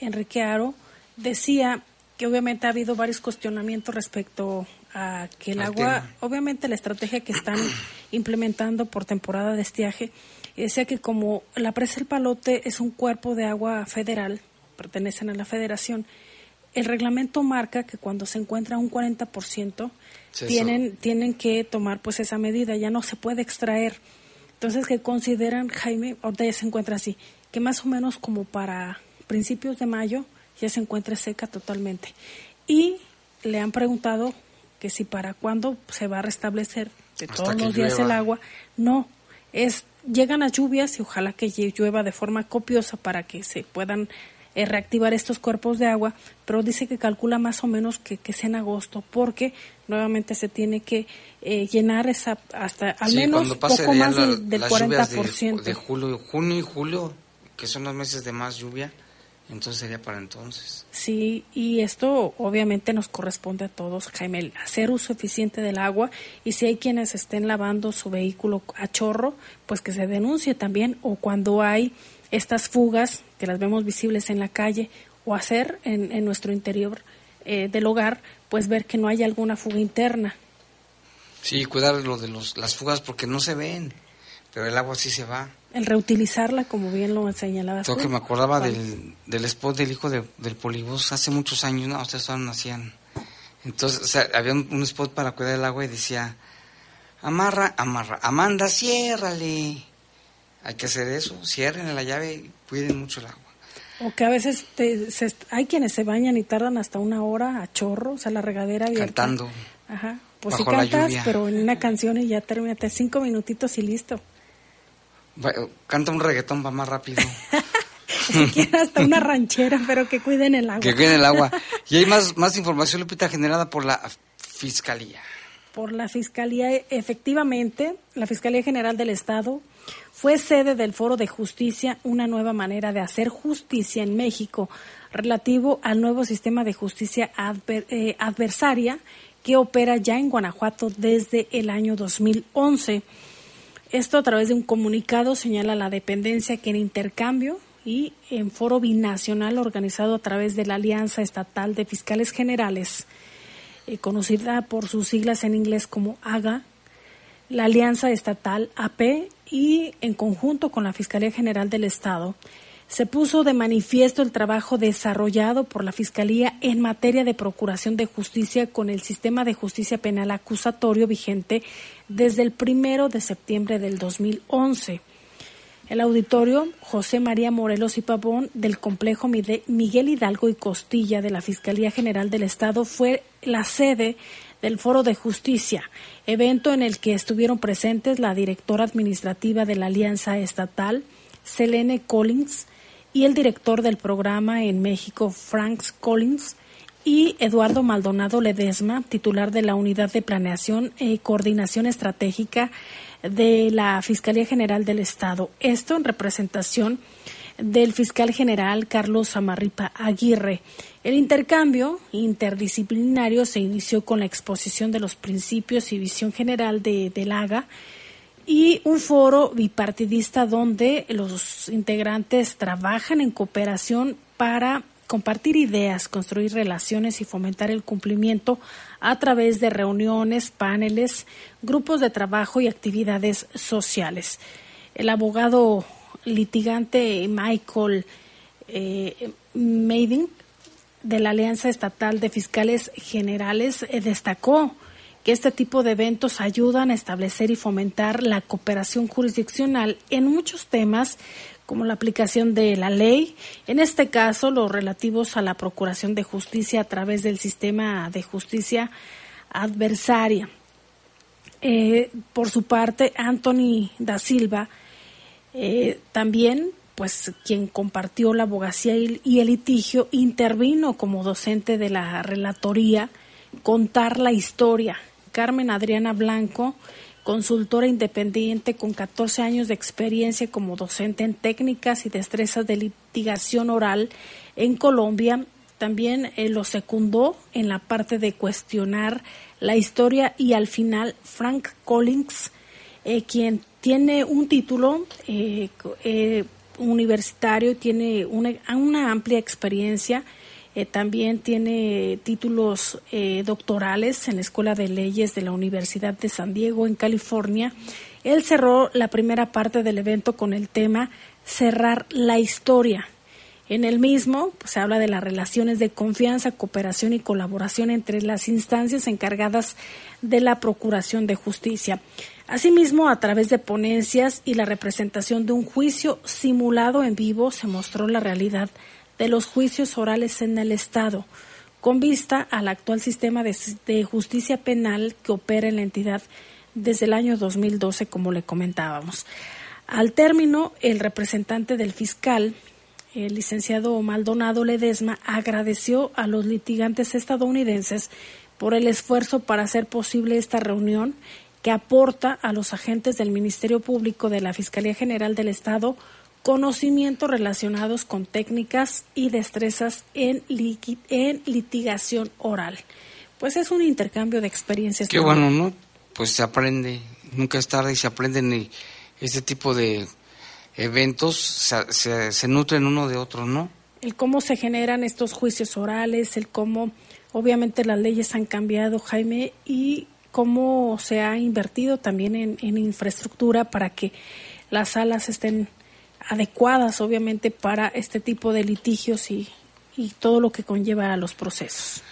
Enrique Aro, decía que obviamente ha habido varios cuestionamientos respecto a que el agua, obviamente la estrategia que están (clears throat) implementando por temporada de estiaje, decía que como la presa El Palote es un cuerpo de agua federal, pertenecen a la federación, el reglamento marca que cuando se encuentra un 40%, tienen, tienen que tomar pues esa medida, ya no se puede extraer. Entonces, que consideran, Jaime, ahorita ya se encuentra así, que más o menos como para principios de mayo ya se encuentra seca totalmente. Y le han preguntado que si para cuándo se va a restablecer de todos los días el agua. No, es llegan las lluvias y ojalá que llueva de forma copiosa para que se puedan eh, reactivar estos cuerpos de agua, pero dice que calcula más o menos que, que sea en agosto, porque nuevamente se tiene que eh, llenar esa hasta al menos poco más del, del 40%. De, de julio, junio y julio, que son los meses de más lluvia, entonces sería para entonces. Sí, y esto obviamente nos corresponde a todos, Jaime, hacer uso eficiente del agua y si hay quienes estén lavando su vehículo a chorro, pues que se denuncie también o cuando hay estas fugas que las vemos visibles en la calle o hacer en, en nuestro interior eh, del hogar, pues ver que no hay alguna fuga interna. Sí, cuidar lo de los, las fugas porque no se ven, pero el agua sí se va el reutilizarla, como bien lo señalabas. Creo que me acordaba del, del spot del hijo del polibus hace muchos años, no, ustedes todavía no nacían. Entonces, había un, spot para cuidar el agua y decía, amarra, amarra, Amanda, ciérrale. Hay que hacer eso, cierren la llave y cuiden mucho el agua. O que a veces hay quienes se bañan y tardan hasta una hora a chorro, o sea, la regadera abierta. Cantando. Ajá. Pues si cantas, pero en una canción y ya terminaste cinco minutitos y listo. Canta un reggaetón, va más rápido. (laughs) Siquiera hasta una ranchera, pero que cuiden el agua. Que cuiden el agua. Y hay más, más información, Lupita, generada por la Fiscalía. Por la Fiscalía, efectivamente, la Fiscalía General del Estado fue sede del Foro de Justicia, una nueva manera de hacer justicia en México, relativo al nuevo sistema de justicia eh, adversaria que opera ya en Guanajuato desde el año 2011. Esto a través de un comunicado señala la dependencia que en intercambio y en foro binacional organizado a través de la Alianza Estatal de Fiscales Generales, eh, conocida por sus siglas en inglés como AGA, la Alianza Estatal AP y en conjunto con la Fiscalía General del Estado, se puso de manifiesto el trabajo desarrollado por la Fiscalía en materia de procuración de justicia con el sistema de justicia penal acusatorio vigente desde el primero de septiembre del 2011. El auditorio José María Morelos y Pavón del complejo Miguel Hidalgo y Costilla de la Fiscalía General del Estado fue la sede del Foro de Justicia, evento en el que estuvieron presentes la directora administrativa de la Alianza Estatal, Selene Collins, y el director del programa en México, Frank Collins, y Eduardo Maldonado Ledesma, titular de la Unidad de Planeación y Coordinación Estratégica de la Fiscalía General del Estado. Esto en representación del fiscal general Carlos Amarripa Aguirre. El intercambio interdisciplinario se inició con la exposición de los principios y visión general de, del AGA y un foro bipartidista donde los integrantes trabajan en cooperación para compartir ideas, construir relaciones y fomentar el cumplimiento a través de reuniones, paneles, grupos de trabajo y actividades sociales. El abogado litigante Michael eh, Maiden de la Alianza Estatal de Fiscales Generales eh, destacó que este tipo de eventos ayudan a establecer y fomentar la cooperación jurisdiccional en muchos temas como la aplicación de la ley, en este caso los relativos a la procuración de justicia a través del sistema de justicia adversaria. Eh, por su parte, Anthony da Silva, eh, también, pues quien compartió la abogacía y el litigio, intervino como docente de la relatoría contar la historia. Carmen Adriana Blanco, consultora independiente con 14 años de experiencia como docente en técnicas y destrezas de litigación oral en Colombia, también eh, lo secundó en la parte de cuestionar la historia y al final Frank Collins, eh, quien tiene un título eh, universitario, tiene una, amplia experiencia eh, también tiene títulos eh, doctorales en la Escuela de Leyes de la Universidad de San Diego, en California. Él cerró la primera parte del evento con el tema Cerrar la historia. En el mismo pues, se habla de las relaciones de confianza, cooperación y colaboración entre las instancias encargadas de la Procuración de Justicia. Asimismo, a través de ponencias y la representación de un juicio simulado en vivo, se mostró la realidad de los juicios orales en el Estado, con vista al actual sistema de, justicia penal que opera en la entidad desde el año 2012, como le comentábamos. Al término, el representante del fiscal, el licenciado Maldonado Ledesma, agradeció a los litigantes estadounidenses por el esfuerzo para hacer posible esta reunión que aporta a los agentes del Ministerio Público de la Fiscalía General del Estado conocimientos relacionados con técnicas y destrezas en, en litigación oral. Pues es un intercambio de experiencias. Qué bueno, ¿no? Pues se aprende, nunca es tarde y se aprenden y este tipo de eventos se, se, nutren uno de otro, ¿no? El cómo se generan estos juicios orales, el cómo obviamente las leyes han cambiado, Jaime, y cómo se ha invertido también en, en infraestructura para que las salas estén adecuadas, obviamente, para este tipo de litigios y, y todo lo que conlleva a los procesos.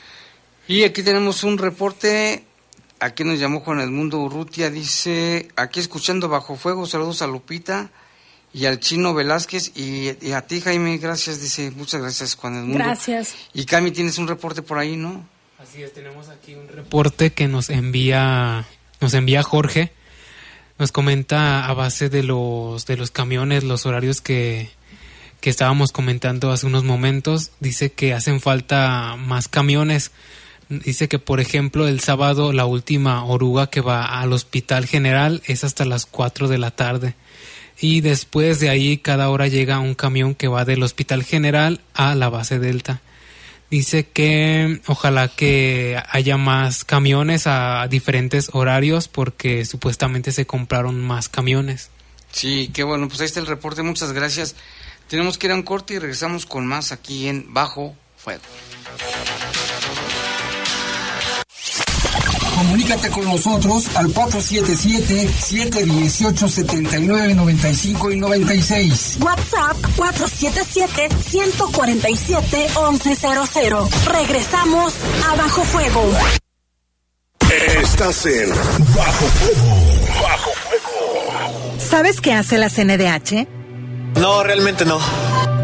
Y aquí tenemos un reporte. Aquí nos llamó Juan Edmundo Urrutia. Dice: Aquí escuchando Bajo Fuego. Saludos a Lupita y al chino Velázquez. Y, a ti, Jaime, gracias. Dice: Muchas gracias, Juan Edmundo. Gracias. Y Cami, tienes un reporte por ahí, ¿no? Así es, tenemos aquí un reporte que nos envía, nos envía Jorge nos comenta a base de los, de los camiones, los horarios que, que estábamos comentando hace unos momentos. Dice que hacen falta más camiones. Dice que, por ejemplo, el sábado la última oruga que va al hospital general es hasta las 4 de la tarde. Y después de ahí cada hora llega un camión que va del hospital general a la base Delta dice que ojalá que haya más camiones a diferentes horarios porque supuestamente se compraron más camiones. Sí, qué bueno, pues ahí está el reporte, muchas gracias. Tenemos que ir a un corte y regresamos con más aquí en Bajo Fuego. Comunícate con nosotros al 477-718-7995 y 96. WhatsApp 477-147-1100. Regresamos a Bajo Fuego. Estás en Bajo Fuego. Bajo Fuego. ¿Sabes qué hace la CNDH? No, realmente no.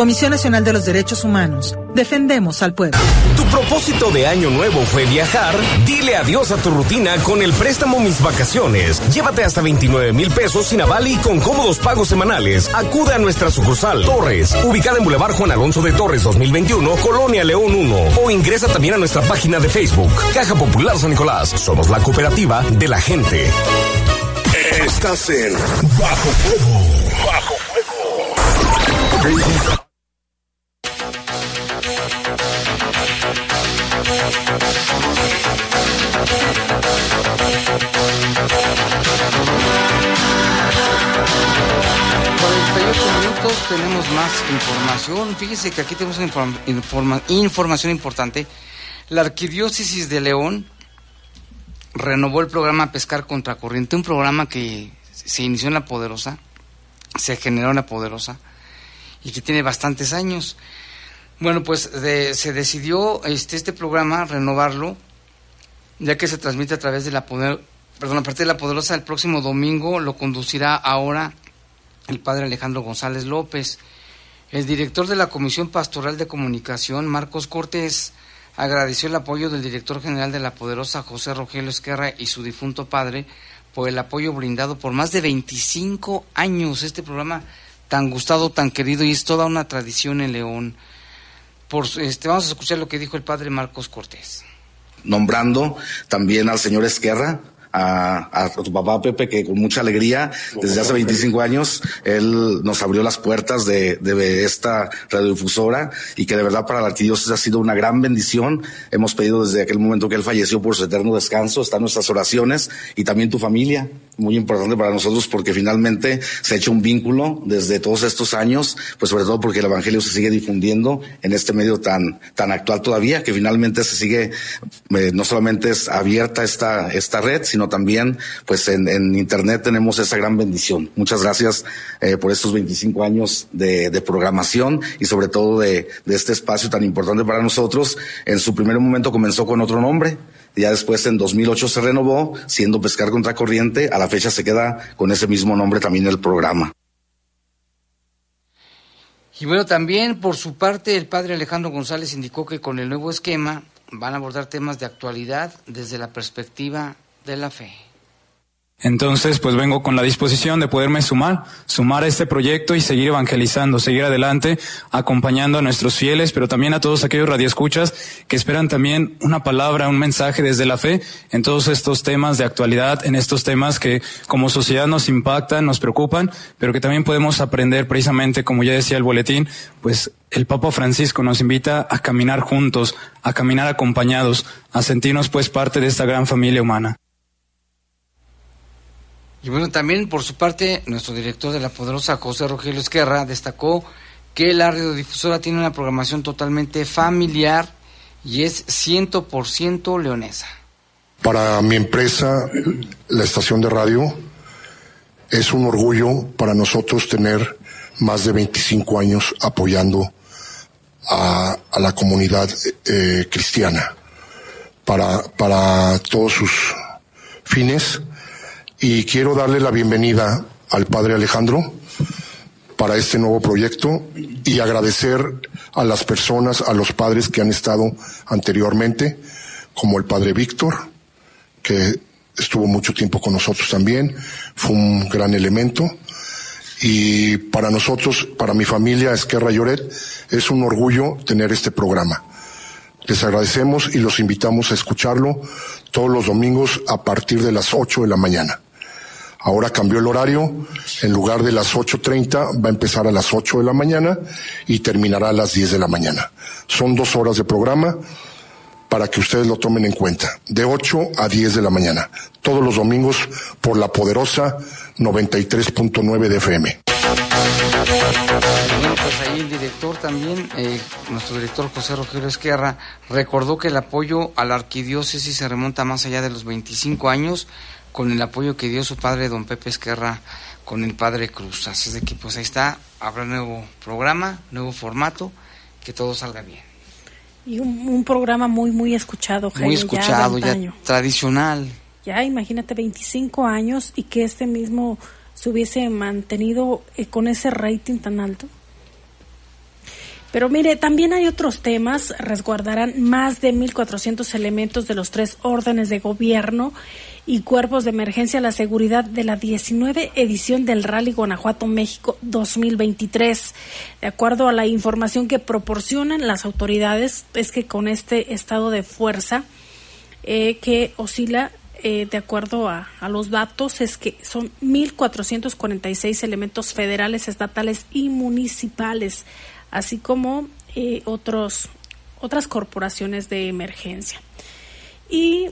Comisión Nacional de los Derechos Humanos. Defendemos al pueblo. ¿Tu propósito de año nuevo fue viajar? Dile adiós a tu rutina con el préstamo Mis Vacaciones. Llévate hasta 29 mil pesos sin aval y con cómodos pagos semanales. Acude a nuestra sucursal Torres, ubicada en Boulevard Juan Alonso de Torres 2021, Colonia León 1. O ingresa también a nuestra página de Facebook, Caja Popular San Nicolás. Somos la cooperativa de la gente. Estás en Bajo Fuego. Bajo Fuego. Tenemos más información. Fíjese que aquí tenemos una información importante. La Arquidiócesis de León renovó el programa Pescar contra Corriente, un programa que se inició en La Poderosa, se generó en La Poderosa y que tiene bastantes años. Bueno, pues se decidió este, este programa renovarlo, ya que se transmite a través de la Poder, perdón, a partir de La Poderosa el próximo domingo, lo conducirá ahora el padre Alejandro González López. El director de la Comisión Pastoral de Comunicación, Marcos Cortés, agradeció el apoyo del director general de la Poderosa, José Rogelio Esquerra, y su difunto padre, por el apoyo brindado por más de 25 años. Este programa tan gustado, tan querido, y es toda una tradición en León. Por, este, vamos a escuchar lo que dijo el padre Marcos Cortés. Nombrando también al señor Esquerra, a, a, tu papá Pepe, que con mucha alegría, desde hace 25 años, él nos abrió las puertas de, de esta radiodifusora y que de verdad para la arquidiócesis ha sido una gran bendición. Hemos pedido desde aquel momento que él falleció por su eterno descanso, están nuestras oraciones y también tu familia, muy importante para nosotros porque finalmente se ha hecho un vínculo desde todos estos años, pues sobre todo porque el Evangelio se sigue difundiendo en este medio tan, tan actual todavía, que finalmente se sigue, eh, no solamente es abierta esta, esta red, sino también pues en, en Internet tenemos esa gran bendición. Muchas gracias eh, por estos 25 años de, de programación y sobre todo de, de, este espacio tan importante para nosotros. En su primer momento comenzó con otro nombre. Ya después en 2008 se renovó, siendo Pescar contra Corriente. A la fecha se queda con ese mismo nombre también el programa. Y bueno, también por su parte el padre Alejandro González indicó que con el nuevo esquema van a abordar temas de actualidad desde la perspectiva de la fe. Entonces, pues vengo con la disposición de poderme sumar, sumar a este proyecto y seguir evangelizando, seguir adelante, acompañando a nuestros fieles, pero también a todos aquellos radioescuchas que esperan también una palabra, un mensaje desde la fe en todos estos temas de actualidad, en estos temas que como sociedad nos impactan, nos preocupan, pero que también podemos aprender precisamente, como ya decía el boletín, pues el Papa Francisco nos invita a caminar juntos, a caminar acompañados, a sentirnos pues parte de esta gran familia humana. Y bueno, también por su parte, nuestro director de la poderosa José Rogelio Esquerra destacó que la radiodifusora tiene una programación totalmente familiar y es 100% leonesa. Para mi empresa, la estación de radio, es un orgullo para nosotros tener más de 25 años apoyando a, la comunidad eh, cristiana para, para todos sus fines y quiero darle la bienvenida al padre Alejandro para este nuevo proyecto y agradecer a las personas, a los padres que han estado anteriormente, como el padre Víctor, que estuvo mucho tiempo con nosotros también, fue un gran elemento. Y para nosotros, para mi familia Esquerra Lloret, es un orgullo tener este programa. Les agradecemos y los invitamos a escucharlo todos los domingos a partir de las 8 de la mañana. Ahora cambió el horario, en lugar de las 8.30 va a empezar a las 8 de la mañana y terminará a las 10 de la mañana. Son dos horas de programa para que ustedes lo tomen en cuenta, de 8 a 10 de la mañana, todos los domingos por la poderosa 93.9 de FM. Bueno, pues ahí el director también, eh, nuestro director José Rogelio Esquerra, recordó que el apoyo a la arquidiócesis se remonta más allá de los 25 años, con el apoyo que dio su padre, don Pepe Esquerra, con el padre Cruz. Así es de que pues ahí está, habrá nuevo programa, nuevo formato, que todo salga bien. Y un, un programa muy, muy escuchado, Jaime, Muy escuchado, ya, ya tradicional. Ya imagínate 25 años y que este mismo se hubiese mantenido eh, con ese rating tan alto. Pero mire, también hay otros temas. Resguardarán más de 1.400 elementos de los tres órdenes de gobierno y cuerpos de emergencia la seguridad de la 19 edición del Rally Guanajuato México 2023. De acuerdo a la información que proporcionan las autoridades, es que con este estado de fuerza eh, que oscila eh, de acuerdo a, a, los datos, es que son 1.446 elementos federales, estatales y municipales, así como eh, otros, otras corporaciones de emergencia. Y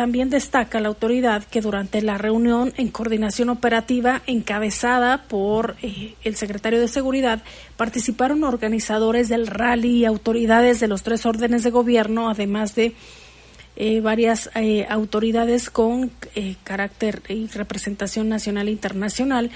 también destaca la autoridad que durante la reunión en coordinación operativa encabezada por eh, el secretario de Seguridad participaron organizadores del rally y autoridades de los tres órdenes de gobierno, además de eh, varias eh, autoridades con carácter y representación nacional e internacional.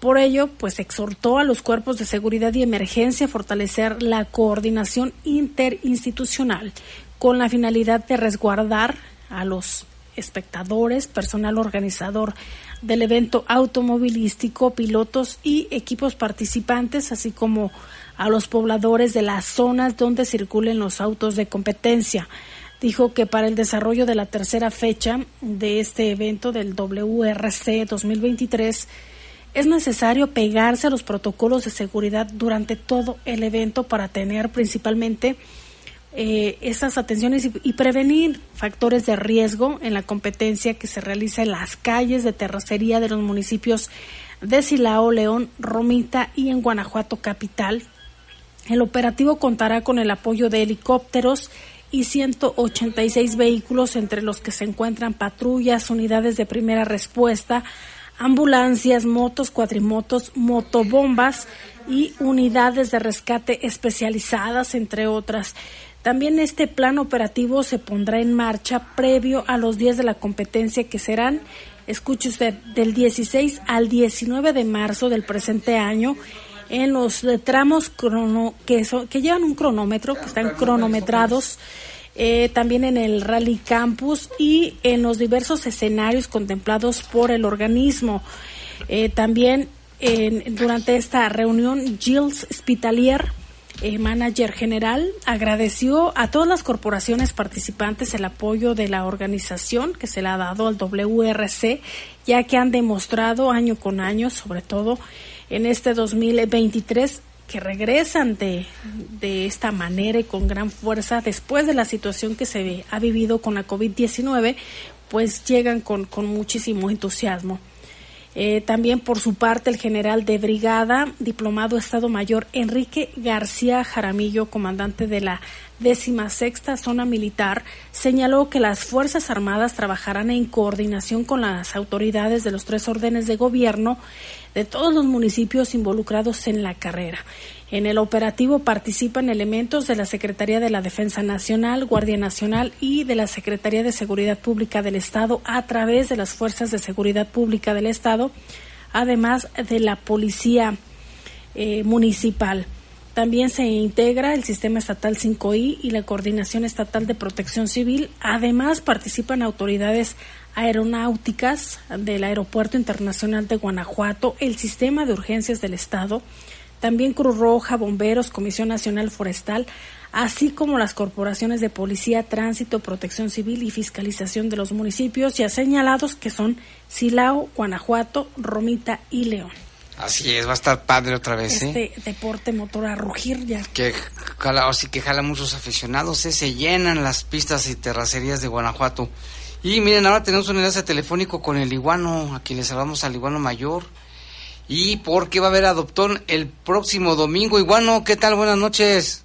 Por ello, pues exhortó a los cuerpos de seguridad y emergencia a fortalecer la coordinación interinstitucional con la finalidad de resguardar a los espectadores, personal organizador del evento automovilístico, pilotos y equipos participantes, así como a los pobladores de las zonas donde circulen los autos de competencia. Dijo que para el desarrollo de la tercera fecha de este evento del WRC 2023 es necesario pegarse a los protocolos de seguridad durante todo el evento para tener principalmente eh, esas atenciones y, prevenir factores de riesgo en la competencia que se realiza en las calles de terracería de los municipios de Silao, León, Romita y en Guanajuato capital, el operativo contará con el apoyo de helicópteros y 186 vehículos, entre los que se encuentran patrullas, unidades de primera respuesta, ambulancias, motos, cuatrimotos, motobombas y unidades de rescate especializadas, entre otras. También este plan operativo se pondrá en marcha previo a los días de la competencia que serán, escuche usted, del 16 al 19 de marzo del presente año en los tramos crono, que, que llevan un cronómetro, que están cronometrados, eh, también en el Rally Campus y en los diversos escenarios contemplados por el organismo. Eh, también durante esta reunión, Gilles Spitalier, eh, manager general, agradeció a todas las corporaciones participantes el apoyo de la organización que se le ha dado al WRC, ya que han demostrado año con año, sobre todo en este 2023 que regresan de, de esta manera y con gran fuerza después de la situación que se ha vivido con la COVID-19, pues llegan con, con muchísimo entusiasmo. Eh, también por su parte el general de brigada, diplomado Estado Mayor Enrique García Jaramillo, comandante de la décima sexta zona militar, señaló que las Fuerzas Armadas trabajarán en coordinación con las autoridades de los tres órdenes de gobierno de todos los municipios involucrados en la carrera. En el operativo participan elementos de la Secretaría de la Defensa Nacional, Guardia Nacional y de la Secretaría de Seguridad Pública del Estado a través de las Fuerzas de Seguridad Pública del Estado, además de la Policía eh, Municipal. También se integra el Sistema Estatal 5I y la Coordinación Estatal de Protección Civil. Además, participan autoridades aeronáuticas del Aeropuerto Internacional de Guanajuato, el Sistema de Urgencias del Estado, también Cruz Roja, Bomberos, Comisión Nacional Forestal, así como las corporaciones de Policía, Tránsito, Protección Civil y Fiscalización de los municipios ya señalados que son Silao, Guanajuato, Romita y León. Así es, va a estar padre otra vez. ¿eh? Este deporte motor a rugir ya. Que jala, o sí que jala muchos aficionados, ¿eh? se llenan las pistas y terracerías de Guanajuato. Y miren, ahora tenemos un enlace telefónico con el iguano, aquí le salvamos al iguano mayor. Y porque va a haber adoptón el próximo domingo. Iguano, ¿qué tal? Buenas noches.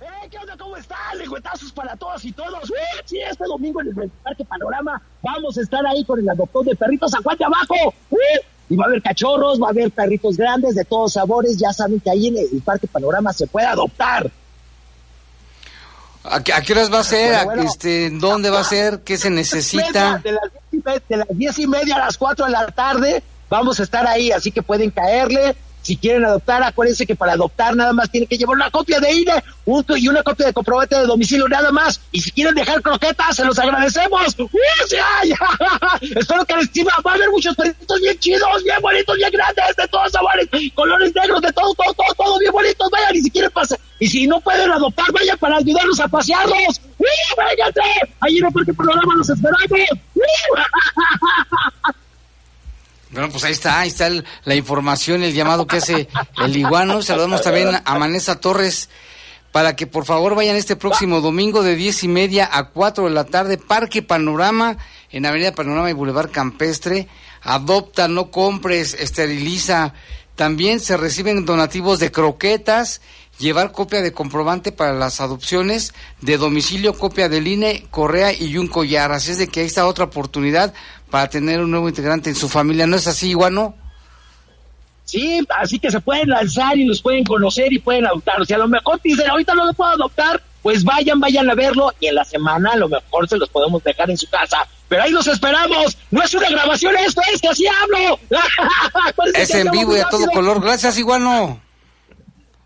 Eh, ¿Qué onda? ¿Cómo están? Lengüetazos para todos y todos. Eh, sí, este domingo en el Parque Panorama vamos a estar ahí con el adoptón de perritos Aguante Abajo. Eh, y va a haber cachorros, va a haber perritos grandes de todos sabores. Ya saben que ahí en el Parque Panorama se puede adoptar. ¿A qué, horas va a ser? este, ¿Dónde va a ser? ¿Qué se necesita? De las, diez y media a las cuatro de la tarde vamos a estar ahí, así que pueden caerle si quieren adoptar, acuérdense que para adoptar nada más tienen que llevar una copia de INE y una copia de comprobante de domicilio nada más. Y si quieren dejar croquetas, se los agradecemos. (laughs) Espero que les sirva. Va a haber muchos perritos bien chidos, bien bonitos, bien grandes, de todos sabores, colores negros, de todo, todo, todo, todo bien bonitos. Vayan, y si quieren pasar. Y si no pueden adoptar, vayan para ayudarnos a pasearlos. ¡Vénganse! Ahí en el Parque Programa los esperamos. (laughs) Bueno, pues ahí está, ahí está la información, el llamado que hace el iguano. Saludamos también a Manesa Torres para que por favor vayan este próximo domingo de diez y media a cuatro de la tarde, Parque Panorama, en Avenida Panorama y Boulevard Campestre. Adopta, no compres, esteriliza. También se reciben donativos de croquetas, llevar copia de comprobante para las adopciones, de domicilio, copia del INE, correa y un collar. Así es de que ahí está otra oportunidad para tener un nuevo integrante en su familia. ¿No es así, Iguano? Sí, así que se pueden lanzar y los pueden conocer y pueden adoptar. O sea, a lo mejor dicen, ahorita no lo puedo adoptar, pues vayan, vayan a verlo y en la semana a lo mejor se los podemos dejar en su casa. Pero ahí los esperamos. No es una grabación esto, es que así hablo. (laughs) es en vivo y a todo color. Gracias, Iguano.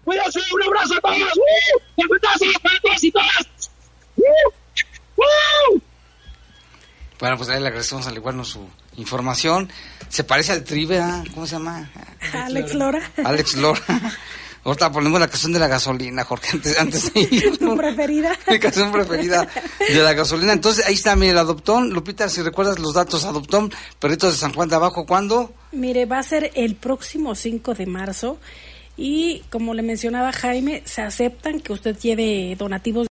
Cuídense, un abrazo a todos. ¡Uh! ¡Un abrazo a todos y todas! ¡Uh! ¡Uh! Bueno, pues ahí le agradecemos al igual su información. Se parece al Tribe, ¿cómo se llama? Alex Lora. Alex Lora. Ahorita ponemos la canción de la gasolina, Jorge, antes, antes de ir. (laughs) ¿Tu preferida? Mi canción preferida de la gasolina. Entonces, ahí está, mire, el Adoptón. Lupita, si recuerdas los datos, Adoptón, Perritos de San Juan de Abajo, ¿cuándo? Mire, va a ser el próximo 5 de marzo. Y como le mencionaba Jaime, se aceptan que usted lleve donativos